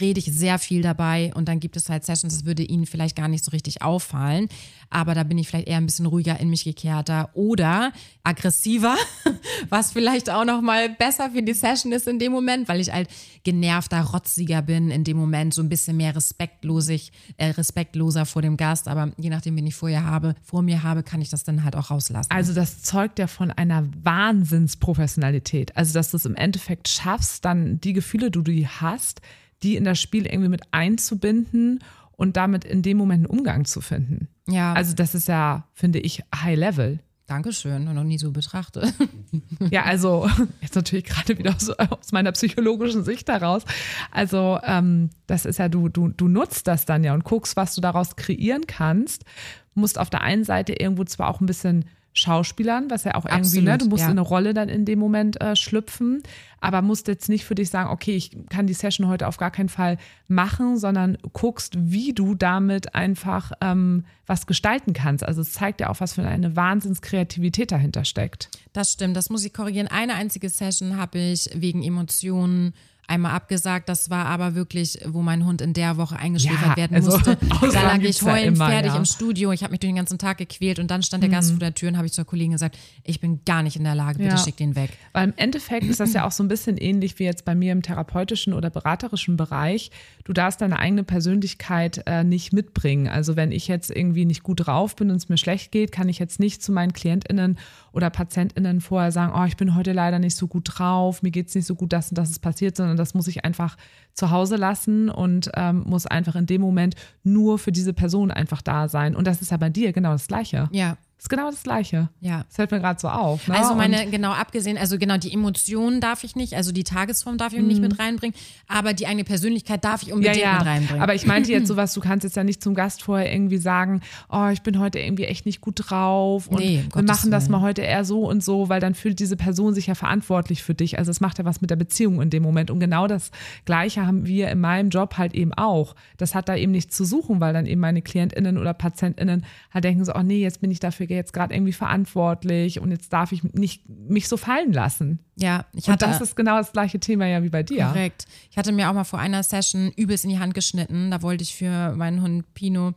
rede ich sehr viel dabei und dann gibt es halt Sessions, das würde Ihnen vielleicht gar nicht so richtig auffallen, aber da bin ich vielleicht eher ein bisschen ruhiger in mich gekehrter oder aggressiver, <laughs> was vielleicht auch noch mal besser für die Session ist in dem Moment, weil ich halt genervter, rotziger bin in dem Moment, so ein bisschen mehr respektlosig, äh, respektloser vor dem Gast, aber je nachdem, wen ich vorher habe, vor mir habe, kann ich das dann halt auch rauslassen. Also das zeugt ja von einer Wahnsinnsprofessionalität, also dass du es im Endeffekt schaffst, dann die Gefühle, die du hast, die in das Spiel irgendwie mit einzubinden und damit in dem Moment einen Umgang zu finden. Ja. Also das ist ja, finde ich, High Level. Dankeschön, noch nie so betrachtet. <laughs> Ja, also jetzt natürlich gerade wieder aus, aus, meiner psychologischen Sicht heraus. Also ähm, das ist ja, du, du, du nutzt das dann ja und guckst, was du daraus kreieren kannst. Musst auf der einen Seite irgendwo zwar auch ein bisschen Schauspielern, was ja auch irgendwie, Absolut, ne, du musst ja. in eine Rolle dann in dem Moment äh, schlüpfen, aber musst jetzt nicht für dich sagen, okay, ich kann die Session heute auf gar keinen Fall machen, sondern guckst, wie du damit einfach ähm, was gestalten kannst. Also es zeigt ja auch, was für eine Wahnsinnskreativität dahinter steckt. Das stimmt, das muss ich korrigieren. Eine einzige Session habe ich wegen Emotionen einmal abgesagt. Das war aber wirklich, wo mein Hund in der Woche eingeschläfert ja, werden also musste. <laughs> Da lag ich heulend ja fertig ja. im Studio. Ich habe mich den ganzen Tag gequält und dann stand der Gast mhm. vor der Tür und habe ich zur Kollegin gesagt, ich bin gar nicht in der Lage, bitte ja. schick den weg. Weil im Endeffekt ist das ja auch so ein bisschen ähnlich wie jetzt bei mir im therapeutischen oder beraterischen Bereich. Du darfst deine eigene Persönlichkeit äh, nicht mitbringen. Also wenn ich jetzt irgendwie nicht gut drauf bin und es mir schlecht geht, kann ich jetzt nicht zu meinen KlientInnen oder PatientInnen vorher sagen, oh, ich bin heute leider nicht so gut drauf, mir geht es nicht so gut, das und das ist passiert, sondern das muss ich einfach zu Hause lassen und ähm, muss einfach in dem Moment nur für diese Person einfach da sein. Und das ist ja bei dir genau das Gleiche. Ja. Das ist genau das Gleiche. Ja. Das fällt mir gerade so auf. Ne? Also meine, und genau abgesehen, also genau die Emotionen darf ich nicht, also die Tagesform darf ich nicht mit reinbringen, aber die eigene Persönlichkeit darf ich unbedingt ja, ja. mit reinbringen. Aber ich meinte jetzt <laughs> sowas, du kannst jetzt ja nicht zum Gast vorher irgendwie sagen, oh, ich bin heute irgendwie echt nicht gut drauf und nee, wir machen das mal heute eher so und so, weil dann fühlt diese Person sich ja verantwortlich für dich. Also es macht ja was mit der Beziehung in dem Moment. Und genau das Gleiche haben wir in meinem Job halt eben auch. Das hat da eben nichts zu suchen, weil dann eben meine KlientInnen oder PatientInnen halt denken so, oh nee, jetzt bin ich dafür jetzt gerade irgendwie verantwortlich und jetzt darf ich nicht mich so fallen lassen. Ja, ich hatte. Und das ist genau das gleiche Thema ja wie bei dir. Korrekt. Ich hatte mir auch mal vor einer Session übelst in die Hand geschnitten. Da wollte ich für meinen Hund Pino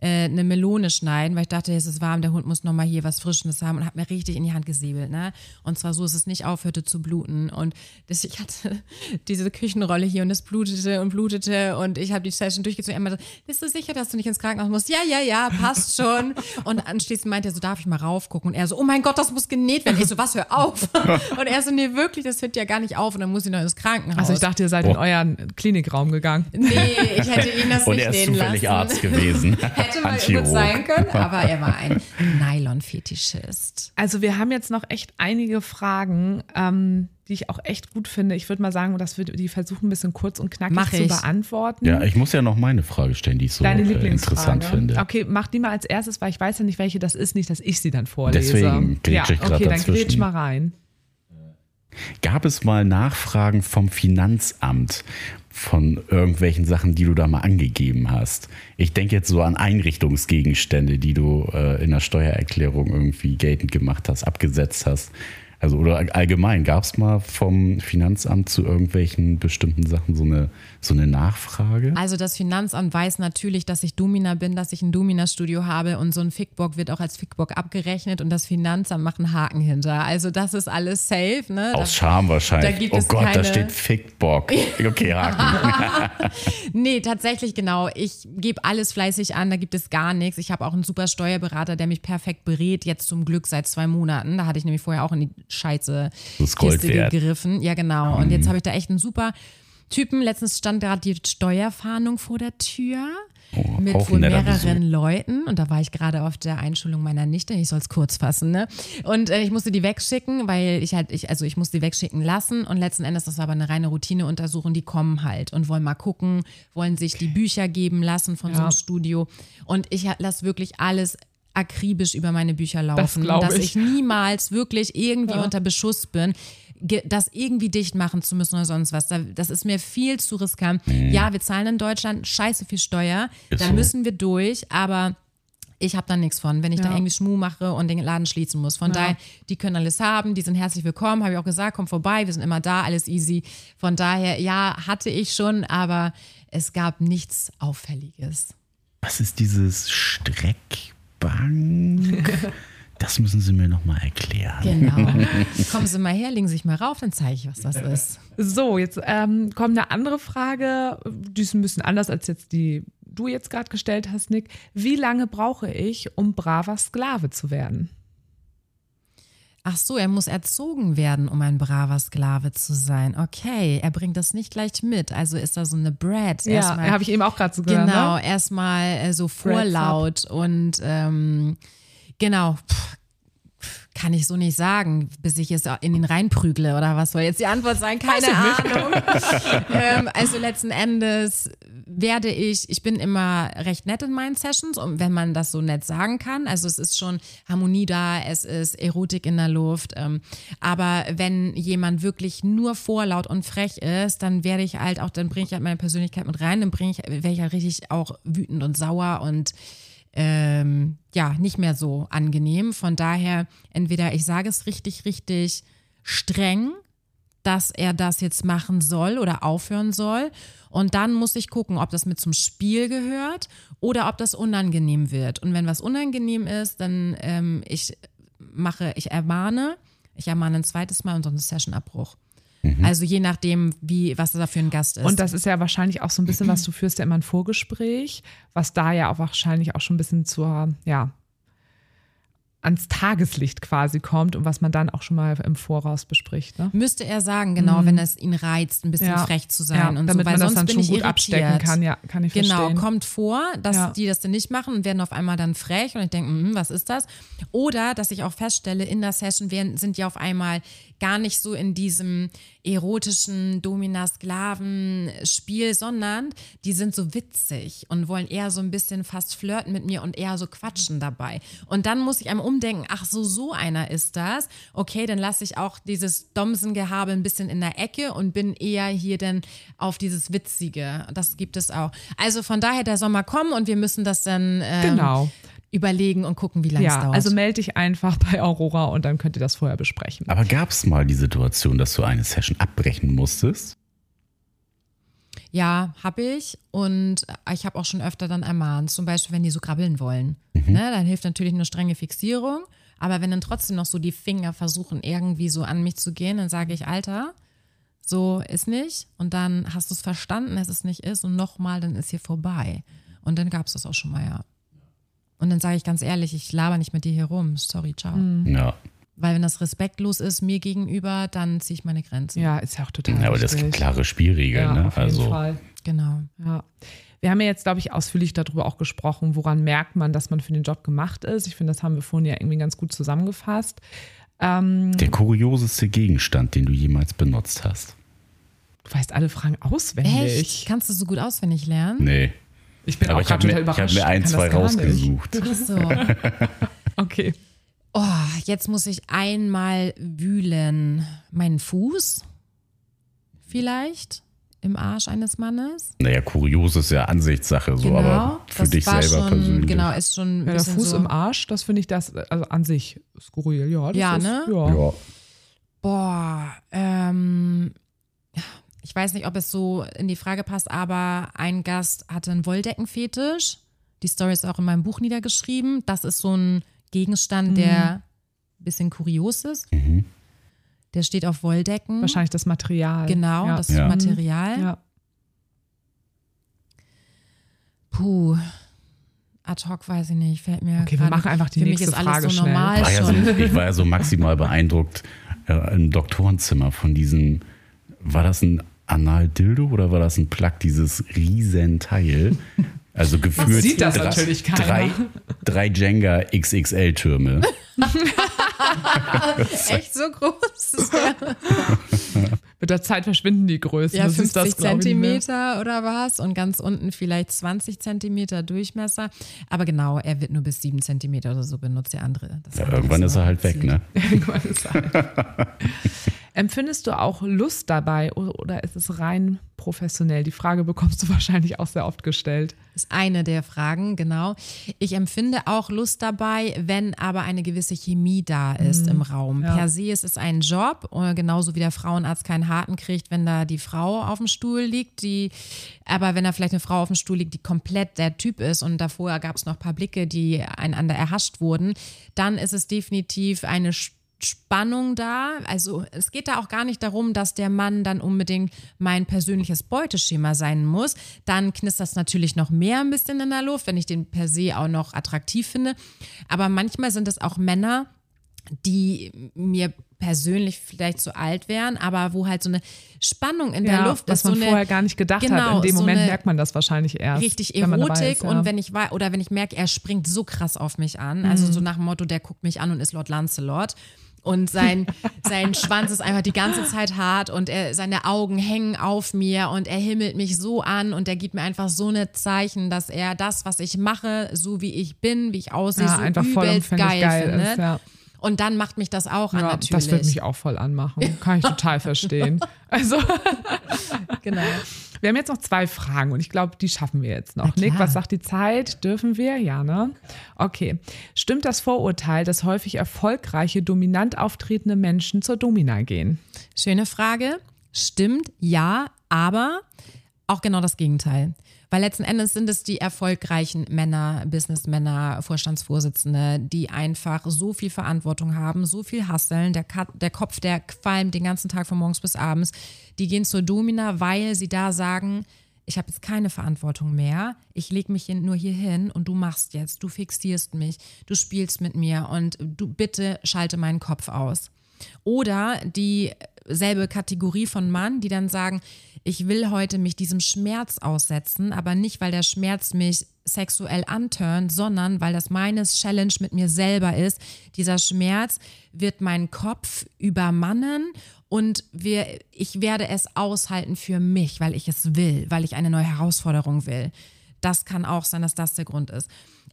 eine Melone schneiden, weil ich dachte, es ist warm, der Hund muss nochmal hier was Frischendes haben und hat mir richtig in die Hand gesäbelt. Ne? Und zwar so, dass es nicht aufhörte zu bluten. Und das, ich hatte <laughs> diese Küchenrolle hier und es blutete und blutete und ich habe die Session durchgezogen. Er meinte, bist du sicher, dass du nicht ins Krankenhaus musst? Ja, ja, ja, passt schon. <laughs> und anschließend meinte er so, darf ich mal raufgucken? Und er so, oh mein Gott, das muss genäht werden. Ich so, was, hör auf. <laughs> und er so, nee, wirklich, das hört ja gar nicht auf und dann muss ich noch ins Krankenhaus. Also ich dachte, ihr seid oh. in euren Klinikraum gegangen. Nee, ich hätte ihn das und nicht er ist zufällig lassen. Arzt gewesen. Hätte mal gut sein können, aber er war ein <laughs> Nylon-Fetischist. Also wir haben jetzt noch echt einige Fragen, ähm, die ich auch echt gut finde. Ich würde mal sagen, dass wir die versuchen, ein bisschen kurz und knackig mach zu beantworten. Ja, ich muss ja noch meine Frage stellen, die ich so Deine äh, interessant finde. Okay, mach die mal als erstes, weil ich weiß ja nicht, welche das ist, nicht, dass ich sie dann vorlese. Deswegen ja, ich gerade Okay, dann grätsch mal rein. Gab es mal Nachfragen vom Finanzamt von irgendwelchen Sachen, die du da mal angegeben hast? Ich denke jetzt so an Einrichtungsgegenstände, die du äh, in der Steuererklärung irgendwie geltend gemacht hast, abgesetzt hast. Also oder allgemein, gab es mal vom Finanzamt zu irgendwelchen bestimmten Sachen so eine, so eine Nachfrage? Also das Finanzamt weiß natürlich, dass ich Domina bin, dass ich ein Domina-Studio habe und so ein Fickbock wird auch als Fickbock abgerechnet und das Finanzamt macht einen Haken hinter. Also das ist alles safe. Ne? Aus Scham wahrscheinlich. oh Gott, keine... da steht Fickbock. <laughs> Okay, Haken. <laughs> nee, tatsächlich genau. Ich gebe alles fleißig an, da gibt es gar nichts. Ich habe auch einen super Steuerberater, der mich perfekt berät, jetzt zum Glück seit zwei Monaten. Da hatte ich nämlich vorher auch in die Scheiße Kiste gegriffen. Ja, genau. Und jetzt habe ich da echt einen super Typen. Letztens stand gerade die Steuerfahndung vor der Tür. Oh, mit wohl mehreren. Leuten und da war ich gerade auf der Einschulung meiner Nichte, ich soll es kurz fassen, ne? Und äh, ich musste die wegschicken, weil ich halt, ich, also ich musste die wegschicken lassen und letzten Endes, das war aber eine reine Routineuntersuchung, die kommen halt und wollen mal gucken, wollen sich die Bücher geben lassen von so einem Ja. Studio und ich lasse wirklich alles akribisch über meine Bücher laufen, glaub dass ich. ich niemals wirklich irgendwie unter Beschuss bin, das irgendwie dicht machen zu müssen oder sonst was. Da- Das ist mir viel zu riskant. Ja, wir zahlen in Deutschland scheiße viel Steuer, Ist da so. müssen wir durch, aber ich habe da nichts von, wenn ich da Ja. irgendwie Schmuh mache und den Laden schließen muss. Von Ja. daher, die können alles haben, die sind herzlich willkommen, habe ich auch gesagt, komm vorbei, wir sind immer da, alles easy. Von daher, ja, hatte ich schon, aber es gab nichts Auffälliges. Was ist dieses Streckbank? <laughs> Das müssen Sie mir nochmal erklären. Genau. <laughs> Kommen Sie mal her, legen Sie sich mal rauf, dann zeige ich, was das ist. So, jetzt ähm, kommt eine andere Frage, die ist ein bisschen anders als jetzt die du jetzt gerade gestellt hast, Nick. Wie lange brauche ich, um braver Sklave zu werden? Ach so, er muss erzogen werden, um ein braver Sklave zu sein. Okay, er bringt das nicht gleich mit. Also ist da so eine Brat. Ja, habe ich eben auch gerade so gehört. Genau, Ne? erstmal äh, so vorlaut und ähm, genau. Kann ich so nicht sagen, bis ich es in den reinprügle oder was soll jetzt die Antwort sein? Keine Ahnung. <laughs> ähm, also letzten Endes werde ich, ich bin immer recht nett in meinen Sessions, und wenn man das so nett sagen kann. Also es ist schon Harmonie da, es ist Erotik in der Luft. Ähm, aber wenn jemand wirklich nur vorlaut und frech ist, dann werde ich halt auch, dann bringe ich halt meine Persönlichkeit mit rein, dann bringe ich, werde ich halt richtig auch wütend und sauer und ähm, ja, nicht mehr so angenehm. Von daher, entweder ich sage es richtig, richtig streng, dass er das jetzt machen soll oder aufhören soll. Und dann muss ich gucken, ob das mit zum Spiel gehört oder ob das unangenehm wird. Und wenn was unangenehm ist, dann ähm, ich mache, ich ermahne, ich ermahne ein zweites Mal und sonst Sessionabbruch. Also je nachdem, wie, was da für ein Gast ist. Und das ist ja wahrscheinlich auch so ein bisschen, was du führst ja immer ein Vorgespräch, was da ja auch wahrscheinlich auch schon ein bisschen zur, ja, ans Tageslicht quasi kommt und was man dann auch schon mal im Voraus bespricht. Ne? Müsste er sagen, genau, wenn es ihn reizt, ein bisschen Ja. frech zu sein Ja, und damit so, weil man das sonst dann bin schon gut irritiert. abstecken kann, ja, kann ich Genau, verstehen. kommt vor, dass Ja. die das dann nicht machen und werden auf einmal dann frech und ich denke, hm, was ist das? Oder dass ich auch feststelle, in der Session werden, sind die auf einmal gar nicht so in diesem erotischen Domina-Sklaven-Spiel, sondern die sind so witzig und wollen eher so ein bisschen fast flirten mit mir und eher so quatschen dabei. Und dann muss ich einmal umdenken, ach so, so einer ist das. Okay, dann lasse ich auch dieses Domsen-Gehabe ein bisschen in der Ecke und bin eher hier dann auf dieses Witzige. Das gibt es auch. Also von daher, der Sommer kommen und wir müssen das dann ähm, Genau. Überlegen und gucken, wie lange es Ja, dauert. also melde dich einfach <laughs> bei Aurora und dann könnt ihr das vorher besprechen. Aber gab es mal die Situation, dass du eine Session abbrechen musstest? Ja, habe ich. Und ich habe auch schon öfter dann ermahnt. Zum Beispiel, wenn die so krabbeln wollen. Ne, dann hilft natürlich eine strenge Fixierung. Aber wenn dann trotzdem noch so die Finger versuchen, irgendwie so an mich zu gehen, dann sage ich, Alter, so ist nicht. Und dann hast du es verstanden, dass es nicht ist. Und nochmal, dann ist hier vorbei. Und dann gab es das auch schon mal, ja. Und dann sage ich ganz ehrlich, ich laber nicht mit dir hier rum. Sorry, ciao. Ja. Weil wenn das respektlos ist mir gegenüber, dann ziehe ich meine Grenzen. Ja, ist ja auch total ja aber das gibt klare Spielregeln. Ja, ne? auf jeden Also Fall. Genau. Ja. Wir haben ja jetzt, glaube ich, ausführlich darüber auch gesprochen, woran merkt man, dass man für den Job gemacht ist. Ich finde, das haben wir vorhin ja irgendwie ganz gut zusammengefasst. der kurioseste Gegenstand, den du jemals benutzt hast. Du weißt alle Fragen auswendig. Echt? Kannst du so gut auswendig lernen? Nee. Ich bin Aber auch ich habe gerade mir, total ich hab überrascht. mir ein, zwei rausgesucht. Ach so. <laughs> Okay. Oh, jetzt muss ich einmal wühlen. Meinen Fuß? Vielleicht? Im Arsch eines Mannes? Naja, kurios ist ja Ansichtssache, so, genau. aber für dich selber schon, persönlich. Genau, ist schon ein Ja, der Fuß so. im Arsch, das finde ich das, also an sich skurril, ja. Das Ja, ist, ne? Ja. Ja. Boah, ähm, ich weiß nicht, ob es so in die Frage passt, aber ein Gast hatte einen Wolldeckenfetisch. Die Story ist auch in meinem Buch niedergeschrieben. Das ist so ein Gegenstand, der ein bisschen kurios ist. Der steht auf Wolldecken. Wahrscheinlich das Material. Genau, ja. das Ja. Material. Ja. Puh. Ad hoc weiß ich nicht, fällt mir Okay, wir machen einfach die Für nächste mich ist alles Frage so schnell. normal War ja so, ich war ja so maximal beeindruckt äh, im Doktorenzimmer von diesem, war das ein Anal-Dildo oder war das ein Plug, dieses Riesenteil? Also gefühlt Sieht das drei, natürlich keiner. drei, drei Jenga XXL-Türme. <laughs> Echt so groß? <laughs> Mit der Zeit verschwinden die Größen. Ja, siehst 50 glaub ich, nicht mehr. Zentimeter oder was und ganz unten vielleicht 20 Zentimeter Durchmesser. Aber genau, er wird nur bis 7 Zentimeter oder so benutzt, der andere. Das Ja, andere <laughs> irgendwann ist er halt weg, ne? Irgendwann ist er. Empfindest du auch Lust dabei oder ist es rein professionell? Die Frage bekommst du <laughs> wahrscheinlich auch sehr oft gestellt. ist eine der Fragen, genau. Ich empfinde auch Lust dabei, wenn aber eine gewisse Chemie da ist im Raum. ja. Per se ist es ein Job, äh, genauso wie der Frauenarzt keinen Harten kriegt, wenn da die Frau auf dem Stuhl liegt, die, aber wenn da vielleicht eine Frau auf dem Stuhl liegt, die komplett der Typ ist und davor gab es noch ein paar Blicke, die einander erhascht wurden, dann ist es definitiv eine Sch- Spannung da. Also es geht da auch gar nicht darum, dass der Mann dann unbedingt mein persönliches Beuteschema sein muss. Dann knistert das natürlich noch mehr ein bisschen in der Luft, wenn ich den per se auch noch attraktiv finde. Aber manchmal sind es auch Männer, die mir persönlich vielleicht zu alt wären, aber wo halt so eine Spannung in der Luft was ist. man so eine, vorher gar nicht gedacht hat. Genau, In dem so Moment merkt man das wahrscheinlich erst. richtig Erotik ist, ja. und wenn ich oder wenn ich merke, er springt so krass auf mich an, Mhm. also so nach dem Motto, der guckt mich an und ist Lord Lancelot und <laughs> sein, sein Schwanz ist einfach die ganze Zeit hart und er, seine Augen hängen auf mir und er himmelt mich so an und er gibt mir einfach so eine Zeichen, dass er das, was ich mache, so wie ich bin, wie ich aussehe, ja, so einfach übelst geil, geil, findet. ist. Ja. Und dann macht mich das auch an Ja, natürlich. das würde mich auch voll anmachen. Kann ich total <laughs> verstehen. Also, <laughs> genau. Wir haben jetzt noch zwei Fragen und ich glaube, die schaffen wir jetzt noch. Nick, was sagt die Zeit? Dürfen wir? Ja, ne? Okay. Stimmt das Vorurteil, dass häufig erfolgreiche, dominant auftretende Menschen zur Domina gehen? Schöne Frage. Stimmt, ja, aber auch genau das Gegenteil. Weil letzten Endes sind es die erfolgreichen Männer, Businessmänner, Vorstandsvorsitzende, die einfach so viel Verantwortung haben, so viel hasseln, der, der Kopf, der qualmt den ganzen Tag von morgens bis abends. Die gehen zur Domina, weil sie da sagen, ich habe jetzt keine Verantwortung mehr. Ich lege mich nur hier hin und du machst jetzt, du fixierst mich, du spielst mit mir und du bitte schalte meinen Kopf aus. Oder dieselbe Kategorie von Mann, die dann sagen, ich will heute mich diesem Schmerz aussetzen, aber nicht, weil der Schmerz mich sexuell anturnt, sondern weil das meine Challenge mit mir selber ist. Dieser Schmerz wird meinen Kopf übermannen und wir, ich werde es aushalten für mich, weil ich es will, weil ich eine neue Herausforderung will. Das kann auch sein, dass das der Grund ist.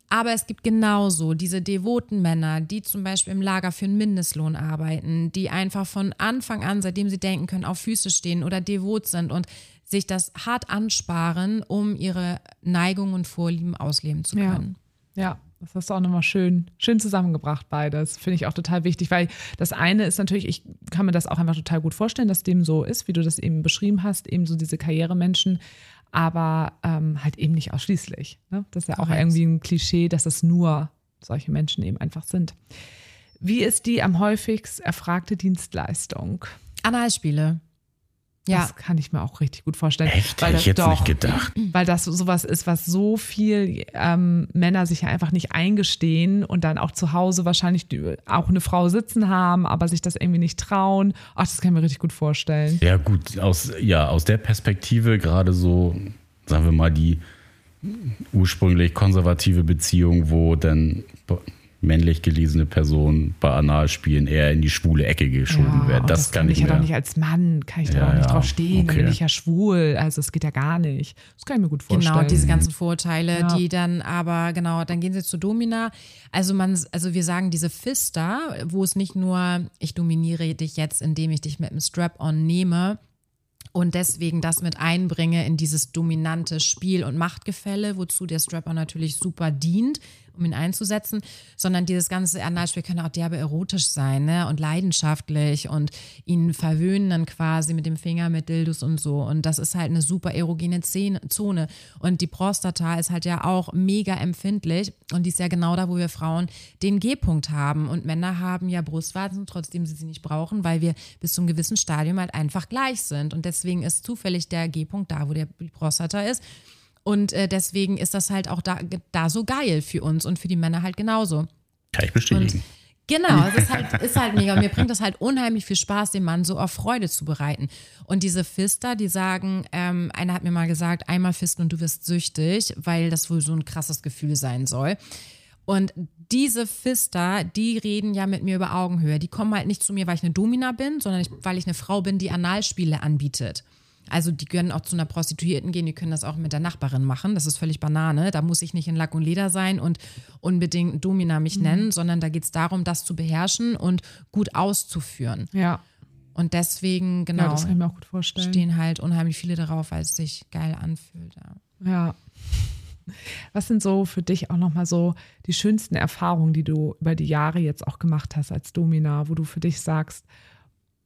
Aber es gibt genauso diese devoten Männer, die zum Beispiel im Lager für einen Mindestlohn arbeiten, die einfach von Anfang an, seitdem sie denken können, auf Füße stehen oder devot sind und sich das hart ansparen, um ihre Neigungen und Vorlieben ausleben zu Ja. können. Ja, das hast du auch nochmal schön, schön zusammengebracht, beides. Finde ich auch total wichtig, weil das eine ist natürlich, ich kann mir das auch einfach total gut vorstellen, dass dem so ist, wie du das eben beschrieben hast, eben so diese Karrieremenschen, aber ähm, halt eben nicht ausschließlich. Ne? Das ist ja auch Korrekt. irgendwie ein Klischee, dass es nur solche Menschen eben einfach sind. Wie ist die am häufigst erfragte Dienstleistung? Analspiele. Ja, Das kann ich mir auch richtig gut vorstellen. Echt? Weil Hätte das ich jetzt doch, nicht gedacht. <clears throat> weil das sowas ist, was so viel ähm, Männer sich ja einfach nicht eingestehen und dann auch zu Hause wahrscheinlich die, auch eine Frau sitzen haben, aber sich das irgendwie nicht trauen. Ach, das kann ich mir richtig gut vorstellen. Ja, gut, aus, ja, aus der Perspektive gerade so, sagen wir mal, die ursprünglich konservative Beziehung, wo dann männlich gelesene Personen bei Analspielen eher in die schwule Ecke geschoben Ja, werden. und Das, kann ich ich ja doch nicht als Mann, kann ich da Ja, auch nicht ja, drauf stehen, dann bin okay. ich ja schwul, also es geht ja gar nicht. Das kann ich mir gut vorstellen. Genau, diese ganzen Vorurteile, Ja. die dann aber, genau, dann gehen sie zu Domina. Also man, also wir sagen diese Fister, wo es nicht nur, ich dominiere dich jetzt, indem ich dich mit einem Strap-on nehme und deswegen das mit einbringe in dieses dominante Spiel- und Machtgefälle, wozu der Strap-on natürlich super dient, um ihn einzusetzen, sondern dieses ganze Analspiel kann auch derbe erotisch sein ne? und leidenschaftlich und ihn verwöhnen dann quasi mit dem Finger, mit Dildos und so. Und das ist halt eine super erogene Zone. Und die Prostata ist halt ja auch mega empfindlich und die ist ja genau da, wo wir Frauen den G-Punkt haben. Und Männer haben ja Brustwarzen, trotzdem sie sie nicht brauchen, weil wir bis zum gewissen Stadium halt einfach gleich sind. Und deswegen ist zufällig der G-Punkt da, wo der, Prostata ist. Und äh, deswegen ist das halt auch da, da so geil für uns und für die Männer halt genauso. Kann ich bestätigen. Genau, es ist halt, ist halt mega. Und mir bringt das halt unheimlich viel Spaß, den Mann so auf Freude zu bereiten. Und diese Fister, die sagen, ähm, einer hat mir mal gesagt, einmal fisten und du wirst süchtig, weil das wohl so ein krasses Gefühl sein soll. Und diese Fister, die reden ja mit mir über Augenhöhe. Die kommen halt nicht zu mir, weil ich eine Domina bin, sondern ich, weil ich eine Frau bin, die Analspiele anbietet. Also die können auch zu einer Prostituierten gehen, die können das auch mit der Nachbarin machen. Das ist völlig Banane. Da muss ich nicht in Lack und Leder sein und unbedingt Domina mich Mhm. nennen, sondern da geht es darum, das zu beherrschen und gut auszuführen. Ja, Und deswegen, genau, ja das kann ich mir auch gut vorstellen. stehen halt unheimlich viele darauf, weil es sich geil anfühlt. Ja. Ja. Was sind so für dich auch nochmal so die schönsten Erfahrungen, die du über die Jahre jetzt auch gemacht hast als Domina, wo du für dich sagst,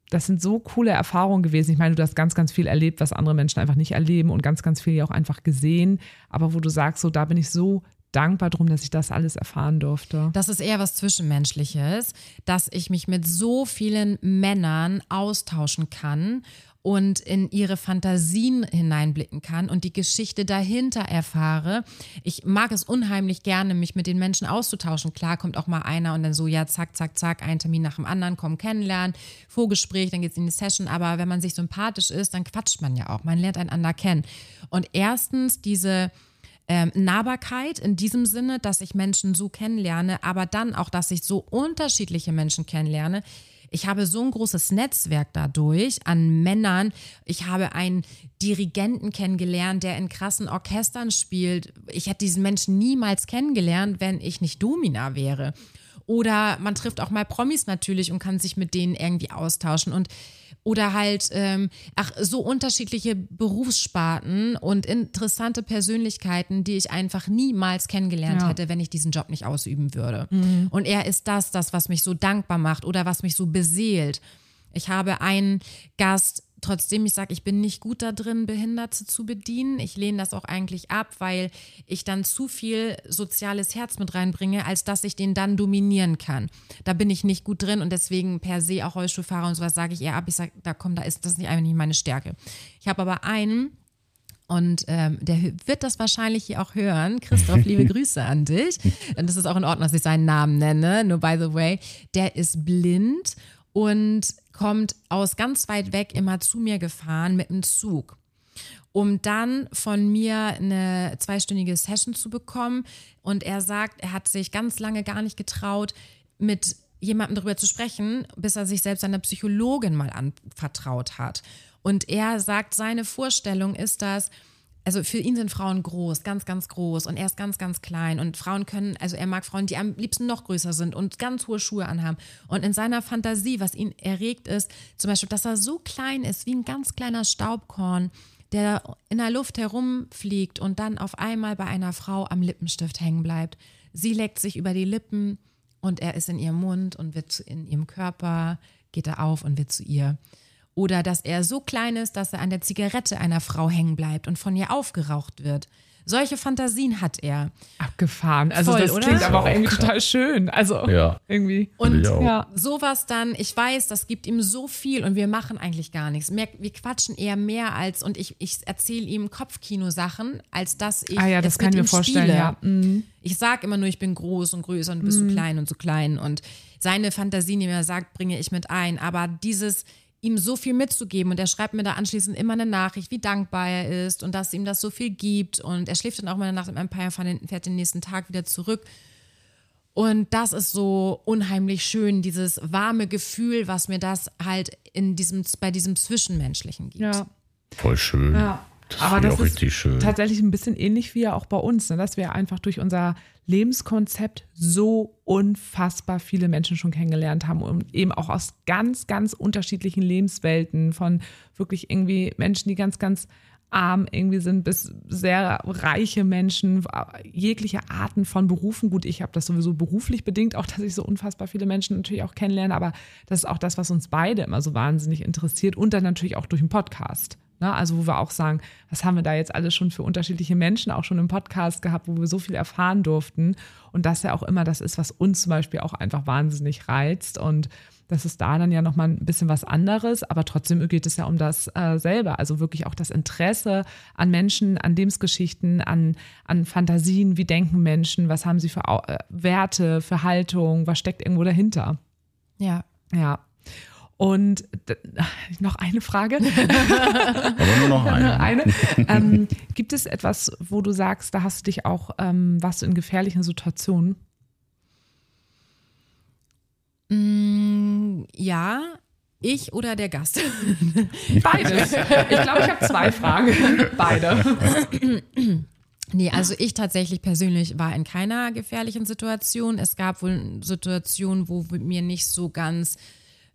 das sind so coole Erfahrungen gewesen. Ich meine, du hast ganz, ganz viel erlebt, was andere Menschen einfach nicht erleben und ganz, ganz viel ja auch einfach gesehen. Aber wo du sagst, so, da bin ich so dankbar drum, dass ich das alles erfahren durfte. Das ist eher was Zwischenmenschliches, dass ich mich mit so vielen Männern austauschen kann und in ihre Fantasien hineinblicken kann und die Geschichte dahinter erfahre. Ich mag es unheimlich gerne, mich mit den Menschen auszutauschen. Klar kommt auch mal einer und dann so, ja, zack, zack, zack, ein Termin nach dem anderen, kommen kennenlernen, Vorgespräch, dann geht es in die Session. Aber wenn man sich sympathisch ist, dann quatscht man ja auch. Man lernt einander kennen. Und erstens diese ähm, Nahbarkeit in diesem Sinne, dass ich Menschen so kennenlerne, aber dann auch, dass ich so unterschiedliche Menschen kennenlerne. Ich habe so ein großes Netzwerk dadurch an Männern. Ich habe einen Dirigenten kennengelernt, der in krassen Orchestern spielt. Ich hätte diesen Menschen niemals kennengelernt, wenn ich nicht Domina wäre. Oder man trifft auch mal Promis natürlich und kann sich mit denen irgendwie austauschen. Und oder halt, ähm, ach, so unterschiedliche Berufssparten und interessante Persönlichkeiten, die ich einfach niemals kennengelernt Ja. hätte, wenn ich diesen Job nicht ausüben würde. Und er ist das, das, was mich so dankbar macht oder was mich so beseelt. Ich habe einen Gast, trotzdem ich sage, ich bin nicht gut da drin, Behinderte zu bedienen. Ich lehne das auch eigentlich ab, weil ich dann zu viel soziales Herz mit reinbringe, als dass ich den dann dominieren kann. Da bin ich nicht gut drin und deswegen per se auch Rollstuhlfahrer und sowas sage ich eher ab. Ich sage, da komm, da ist das nicht einfach nicht meine Stärke. Ich habe aber einen, und ähm, der wird das wahrscheinlich hier auch hören. Christoph, liebe <laughs> Grüße an dich. Und das ist auch in Ordnung, dass ich seinen Namen nenne. Nur by the way, der ist blind und kommt aus ganz weit weg immer zu mir gefahren mit dem Zug um dann von mir eine zweistündige Session zu bekommen. Und er sagt, er hat sich ganz lange gar nicht getraut, mit jemandem darüber zu sprechen, bis er sich selbst einer Psychologin mal anvertraut hat. Und er sagt, seine Vorstellung ist das, also für ihn sind Frauen groß, ganz, ganz groß und er ist ganz, ganz klein und Frauen können, also er mag Frauen, die am liebsten noch größer sind und ganz hohe Schuhe anhaben. Und in seiner Fantasie, was ihn erregt ist, zum Beispiel, dass er so klein ist, wie ein ganz kleiner Staubkorn, der in der Luft herumfliegt und dann auf einmal bei einer Frau am Lippenstift hängen bleibt. Sie leckt sich über die Lippen und er ist in ihrem Mund und wird in ihrem Körper, geht er auf und wird zu ihr. Oder dass er so klein ist, dass er an der Zigarette einer Frau hängen bleibt und von ihr aufgeraucht wird. Solche Fantasien hat er. Abgefahren. Also Voll, das oder? klingt aber auch irgendwie krass. total schön. Also Ja. irgendwie. Und. Ja. sowas dann, ich weiß, das gibt ihm so viel und wir machen eigentlich gar nichts. Mehr, wir quatschen eher mehr als, und ich, ich erzähle ihm Kopfkino-Sachen, als dass ich. Ah ja, das es kann ich mir vorstellen, ja. Mhm. Ich sage immer nur, ich bin groß und größer und du bist so klein und so klein. Und seine Fantasien, die er sagt, bringe ich mit ein. Aber dieses ihm so viel mitzugeben und er schreibt mir da anschließend immer eine Nachricht, wie dankbar er ist und dass ihm das so viel gibt und er schläft dann auch mal eine Nacht im Empire, fährt fährt den nächsten Tag wieder zurück und das ist so unheimlich schön, dieses warme Gefühl, was mir das halt in diesem, bei diesem Zwischenmenschlichen gibt. Ja. Voll schön. Ja. Das Aber das ist tatsächlich ein bisschen ähnlich wie ja auch bei uns, ne? dass wir einfach durch unser Lebenskonzept so unfassbar viele Menschen schon kennengelernt haben und eben auch aus ganz, ganz unterschiedlichen Lebenswelten von wirklich irgendwie Menschen, die ganz, ganz arm irgendwie sind, bis sehr reiche Menschen, jegliche Arten von Berufen. Gut, ich habe das sowieso beruflich bedingt, auch dass ich so unfassbar viele Menschen natürlich auch kennenlerne, aber das ist auch das, was uns beide immer so wahnsinnig interessiert und dann natürlich auch durch den Podcast. Ne? Also wo wir auch sagen, was haben wir da jetzt alles schon für unterschiedliche Menschen auch schon im Podcast gehabt, wo wir so viel erfahren durften. Und das ja auch immer das ist, was uns zum Beispiel auch einfach wahnsinnig reizt. Und das ist da dann ja nochmal ein bisschen was anderes, aber trotzdem geht es ja um das äh, selber. Also wirklich auch das Interesse an Menschen, an Lebensgeschichten, an, an Fantasien, wie denken Menschen, was haben sie für äh, Werte, für Haltung, was steckt irgendwo dahinter. Ja. Ja. Und noch eine Frage. <laughs> Aber nur noch <laughs> eine. eine. <laughs> Ähm, gibt es etwas, wo du sagst, da hast du dich auch, ähm, warst du in gefährlichen Situationen? Mm, ja, ich oder der Gast? Beides. Ich glaube, ich habe zwei Fragen. Beide. <clears throat> Nee, also ich tatsächlich persönlich war in keiner gefährlichen Situation. Es gab wohl Situationen, wo mir nicht so ganz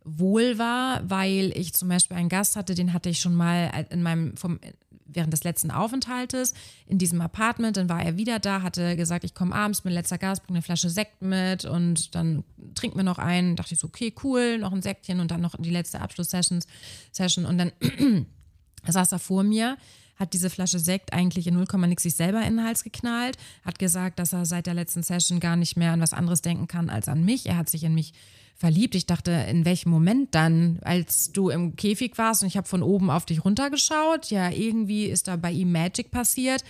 wohl war, weil ich zum Beispiel einen Gast hatte, den hatte ich schon mal in meinem vom während des letzten Aufenthaltes in diesem Apartment. Dann war er wieder da, hatte gesagt, ich komme abends, mein letzter Gast, bringe eine Flasche Sekt mit und dann trinken wir noch einen. Dachte ich so, okay, cool, noch ein Sektchen und dann noch die letzte Abschlusssession. Session. Und dann <clears throat> saß er vor mir hat diese Flasche Sekt eigentlich in 0, nix sich selber in den Hals geknallt, hat gesagt, dass er seit der letzten Session gar nicht mehr an was anderes denken kann als an mich. Er hat sich in mich verliebt. Ich dachte, in welchem Moment dann, als du im Käfig warst und ich habe von oben auf dich runtergeschaut? Ja, irgendwie ist da bei ihm Magic passiert.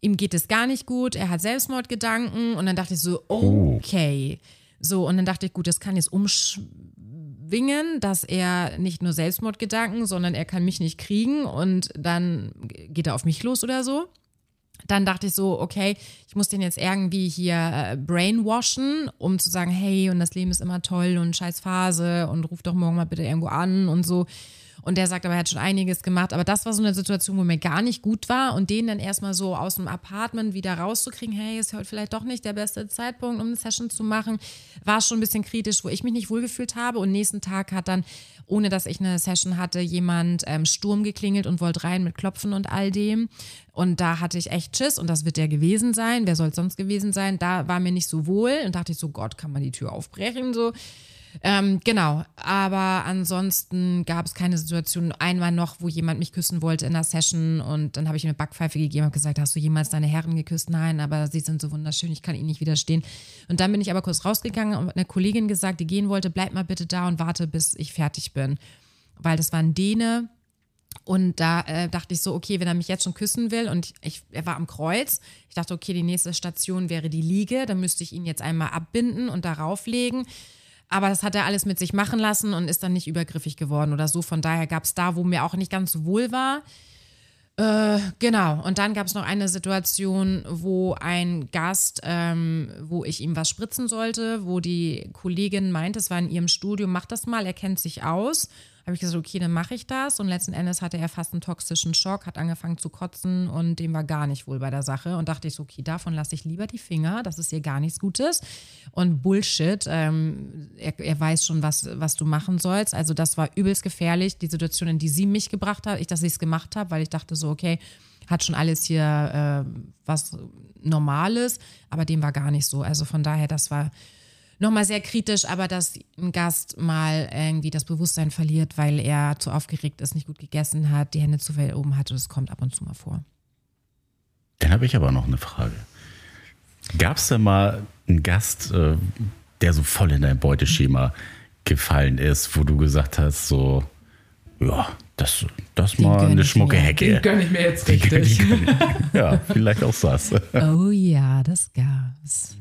Ihm geht es gar nicht gut, er hat Selbstmordgedanken und dann dachte ich so, okay. So, und dann dachte ich, gut, das kann jetzt umschwingen, dass er nicht nur Selbstmordgedanken, sondern er kann mich nicht kriegen und dann geht er auf mich los oder so dann dachte ich so, okay, ich muss den jetzt irgendwie hier äh, brainwashen, um zu sagen, hey, und das Leben ist immer toll und scheiß Phase und ruf doch morgen mal bitte irgendwo an und so. Und der sagt aber, er hat schon einiges gemacht. Aber das war so eine Situation, wo mir gar nicht gut war. Und den dann erstmal so aus dem Apartment wieder rauszukriegen, hey, ist heute vielleicht doch nicht der beste Zeitpunkt, um eine Session zu machen, war schon ein bisschen kritisch, wo ich mich nicht wohlgefühlt habe. Und nächsten Tag hat dann, ohne dass ich eine Session hatte, jemand ähm, Sturm geklingelt und wollte rein mit Klopfen und all dem. Und da hatte ich echt Schiss und das wird der gewesen sein. Wer soll es sonst gewesen sein? Da war mir nicht so wohl und dachte ich so, Gott, kann man die Tür aufbrechen? So. Ähm, genau, aber ansonsten gab es keine Situation. Einmal noch, wo jemand mich küssen wollte in der Session und dann habe ich ihm eine Backpfeife gegeben und gesagt, hast du jemals deine Herren geküsst? Nein, aber sie sind so wunderschön, ich kann ihnen nicht widerstehen. Und dann bin ich aber kurz rausgegangen und einer Kollegin gesagt, die gehen wollte, bleib mal bitte da und warte, bis ich fertig bin. Weil das war ein Däne, und da äh, dachte ich so, okay, wenn er mich jetzt schon küssen will und ich, er war am Kreuz, ich dachte, okay, die nächste Station wäre die Liege, dann müsste ich ihn jetzt einmal abbinden und darauf legen. Aber das hat er alles mit sich machen lassen und ist dann nicht übergriffig geworden oder so. Von daher gab es da, wo mir auch nicht ganz wohl war. Äh, genau. Und dann gab es noch eine Situation, wo ein Gast, ähm, wo ich ihm was spritzen sollte, wo die Kollegin meinte, es war in ihrem Studium, mach das mal, er kennt sich aus habe ich gesagt, okay, dann mache ich das. Und letzten Endes hatte er fast einen toxischen Schock, hat angefangen zu kotzen und dem war gar nicht wohl bei der Sache. Und dachte ich so, okay, davon lasse ich lieber die Finger, das ist ihr gar nichts Gutes. Und Bullshit, ähm, er, er, weiß schon, was, was du machen sollst. Also das war übelst gefährlich, die Situation, in die sie mich gebracht hat, ich, dass ich es gemacht habe, weil ich dachte so, okay, hat schon alles hier äh, was Normales, aber dem war gar nicht so. Also von daher, das war nochmal sehr kritisch, aber dass ein Gast mal irgendwie das Bewusstsein verliert, weil er zu aufgeregt ist, nicht gut gegessen hat, die Hände zu weit oben hat, das kommt ab und zu mal vor. Dann habe ich aber noch eine Frage. Gab es da mal einen Gast, äh, der so voll in dein Beuteschema gefallen ist, wo du gesagt hast, so, ja, das, das mal eine schmucke. Hecke. Den gönne ich mir jetzt richtig. ja, vielleicht auch das. Oh ja, das gab's.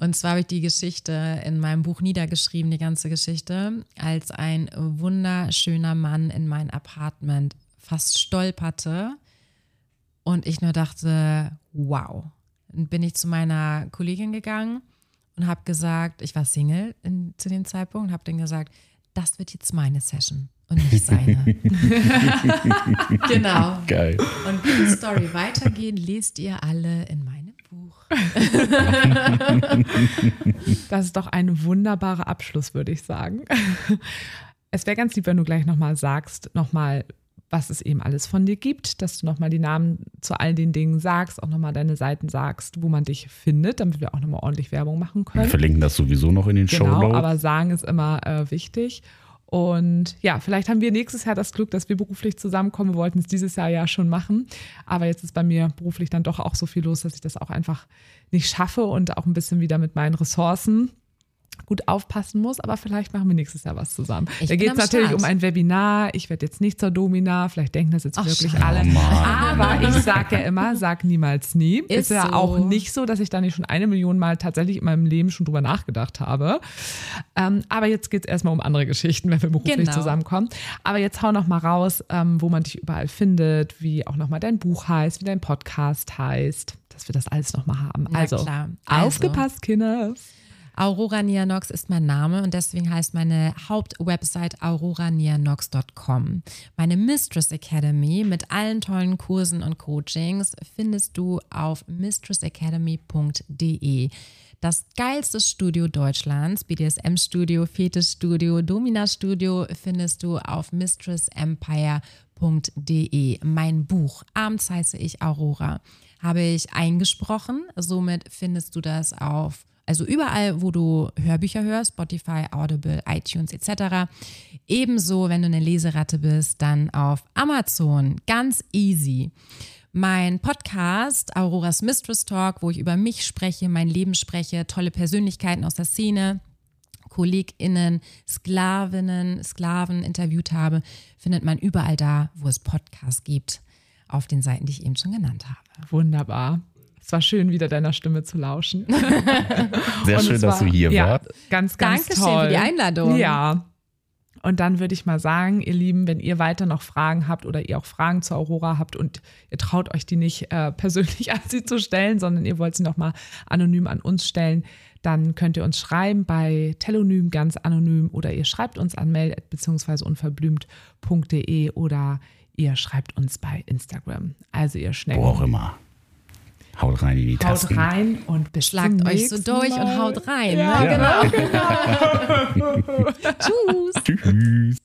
Und zwar habe ich die Geschichte in meinem Buch niedergeschrieben, die ganze Geschichte, als ein wunderschöner Mann in mein Apartment fast stolperte und ich nur dachte, wow. Dann bin ich zu meiner Kollegin gegangen und habe gesagt, ich war Single in, zu dem Zeitpunkt, und habe dann gesagt, das wird jetzt meine Session und nicht seine. <laughs> <laughs> genau. Geil. Und wie die Story weitergeht, lest ihr alle in meinem <laughs> das ist doch ein wunderbarer Abschluss, würde ich sagen. Es wäre ganz lieb, wenn du gleich nochmal sagst, nochmal, was es eben alles von dir gibt, dass du nochmal die Namen zu all den Dingen sagst, auch nochmal deine Seiten sagst, wo man dich findet, damit wir auch nochmal ordentlich Werbung machen können. Wir verlinken das sowieso noch in den Show Genau, aber sagen ist immer äh, wichtig. Und ja, vielleicht haben wir nächstes Jahr das Glück, dass wir beruflich zusammenkommen. Wir wollten es dieses Jahr ja schon machen. Aber jetzt ist bei mir beruflich dann doch auch so viel los, dass ich das auch einfach nicht schaffe und auch ein bisschen wieder mit meinen Ressourcen gut aufpassen muss, aber vielleicht machen wir nächstes Jahr was zusammen. Ich da geht es natürlich Start. um ein Webinar. Ich werde jetzt nicht zur Domina, vielleicht denken das jetzt Ach, wirklich alle. Oh Mann. aber ich sage ja immer, sag niemals nie. Ist, Ist ja so. auch nicht so, dass ich da nicht schon eine Million Mal tatsächlich in meinem Leben schon drüber nachgedacht habe. Ähm, aber jetzt geht es erstmal um andere Geschichten, wenn wir beruflich Genau. zusammenkommen. Aber jetzt hau noch mal raus, ähm, wo man dich überall findet, wie auch noch mal dein Buch heißt, wie dein Podcast heißt, dass wir das alles noch mal haben. Also, klar. Also. aufgepasst, Kinders. Aurora Nianox ist mein Name und deswegen heißt meine Hauptwebsite auroranianox.com. Meine Mistress Academy mit allen tollen Kursen und Coachings findest du auf mistressacademy.de. Das geilste Studio Deutschlands, BDSM-Studio, Fetisch-Studio, Domina-Studio findest du auf mistressempire.de. Mein Buch, Abends heiße ich Aurora, habe ich eingesprochen. Somit findest du das auf also überall, wo du Hörbücher hörst, Spotify, Audible, iTunes etc. Ebenso, wenn du eine Leseratte bist, dann auf Amazon. Ganz easy. Mein Podcast, Auroras Mistress Talk, wo ich über mich spreche, mein Leben spreche, tolle Persönlichkeiten aus der Szene, KollegInnen, Sklavinnen, Sklaven interviewt habe, findet man überall da, wo es Podcasts gibt, auf den Seiten, die ich eben schon genannt habe. Wunderbar. Es war schön, wieder deiner Stimme zu lauschen. <laughs> Sehr Und schön, dass war- du hier ja, warst. Ganz, ganz Dankeschön toll. für die Einladung. Ja. Und dann würde ich mal sagen, ihr Lieben, wenn ihr weiter noch Fragen habt oder ihr auch Fragen zu Aurora habt und ihr traut euch die nicht äh, persönlich <laughs> an sie zu stellen, sondern ihr wollt sie noch mal anonym an uns stellen, dann könnt ihr uns schreiben bei Telonym ganz anonym oder ihr schreibt uns an mail bzw. unverblümt.de oder ihr schreibt uns bei Instagram. Also ihr schnell Wo auch immer. Haut rein in die haut Tasten. rein und bis Schlagt zum euch so durch Mal. und haut rein. Ja, ne? Ja. Genau. <laughs> Tschüss. Tschüss.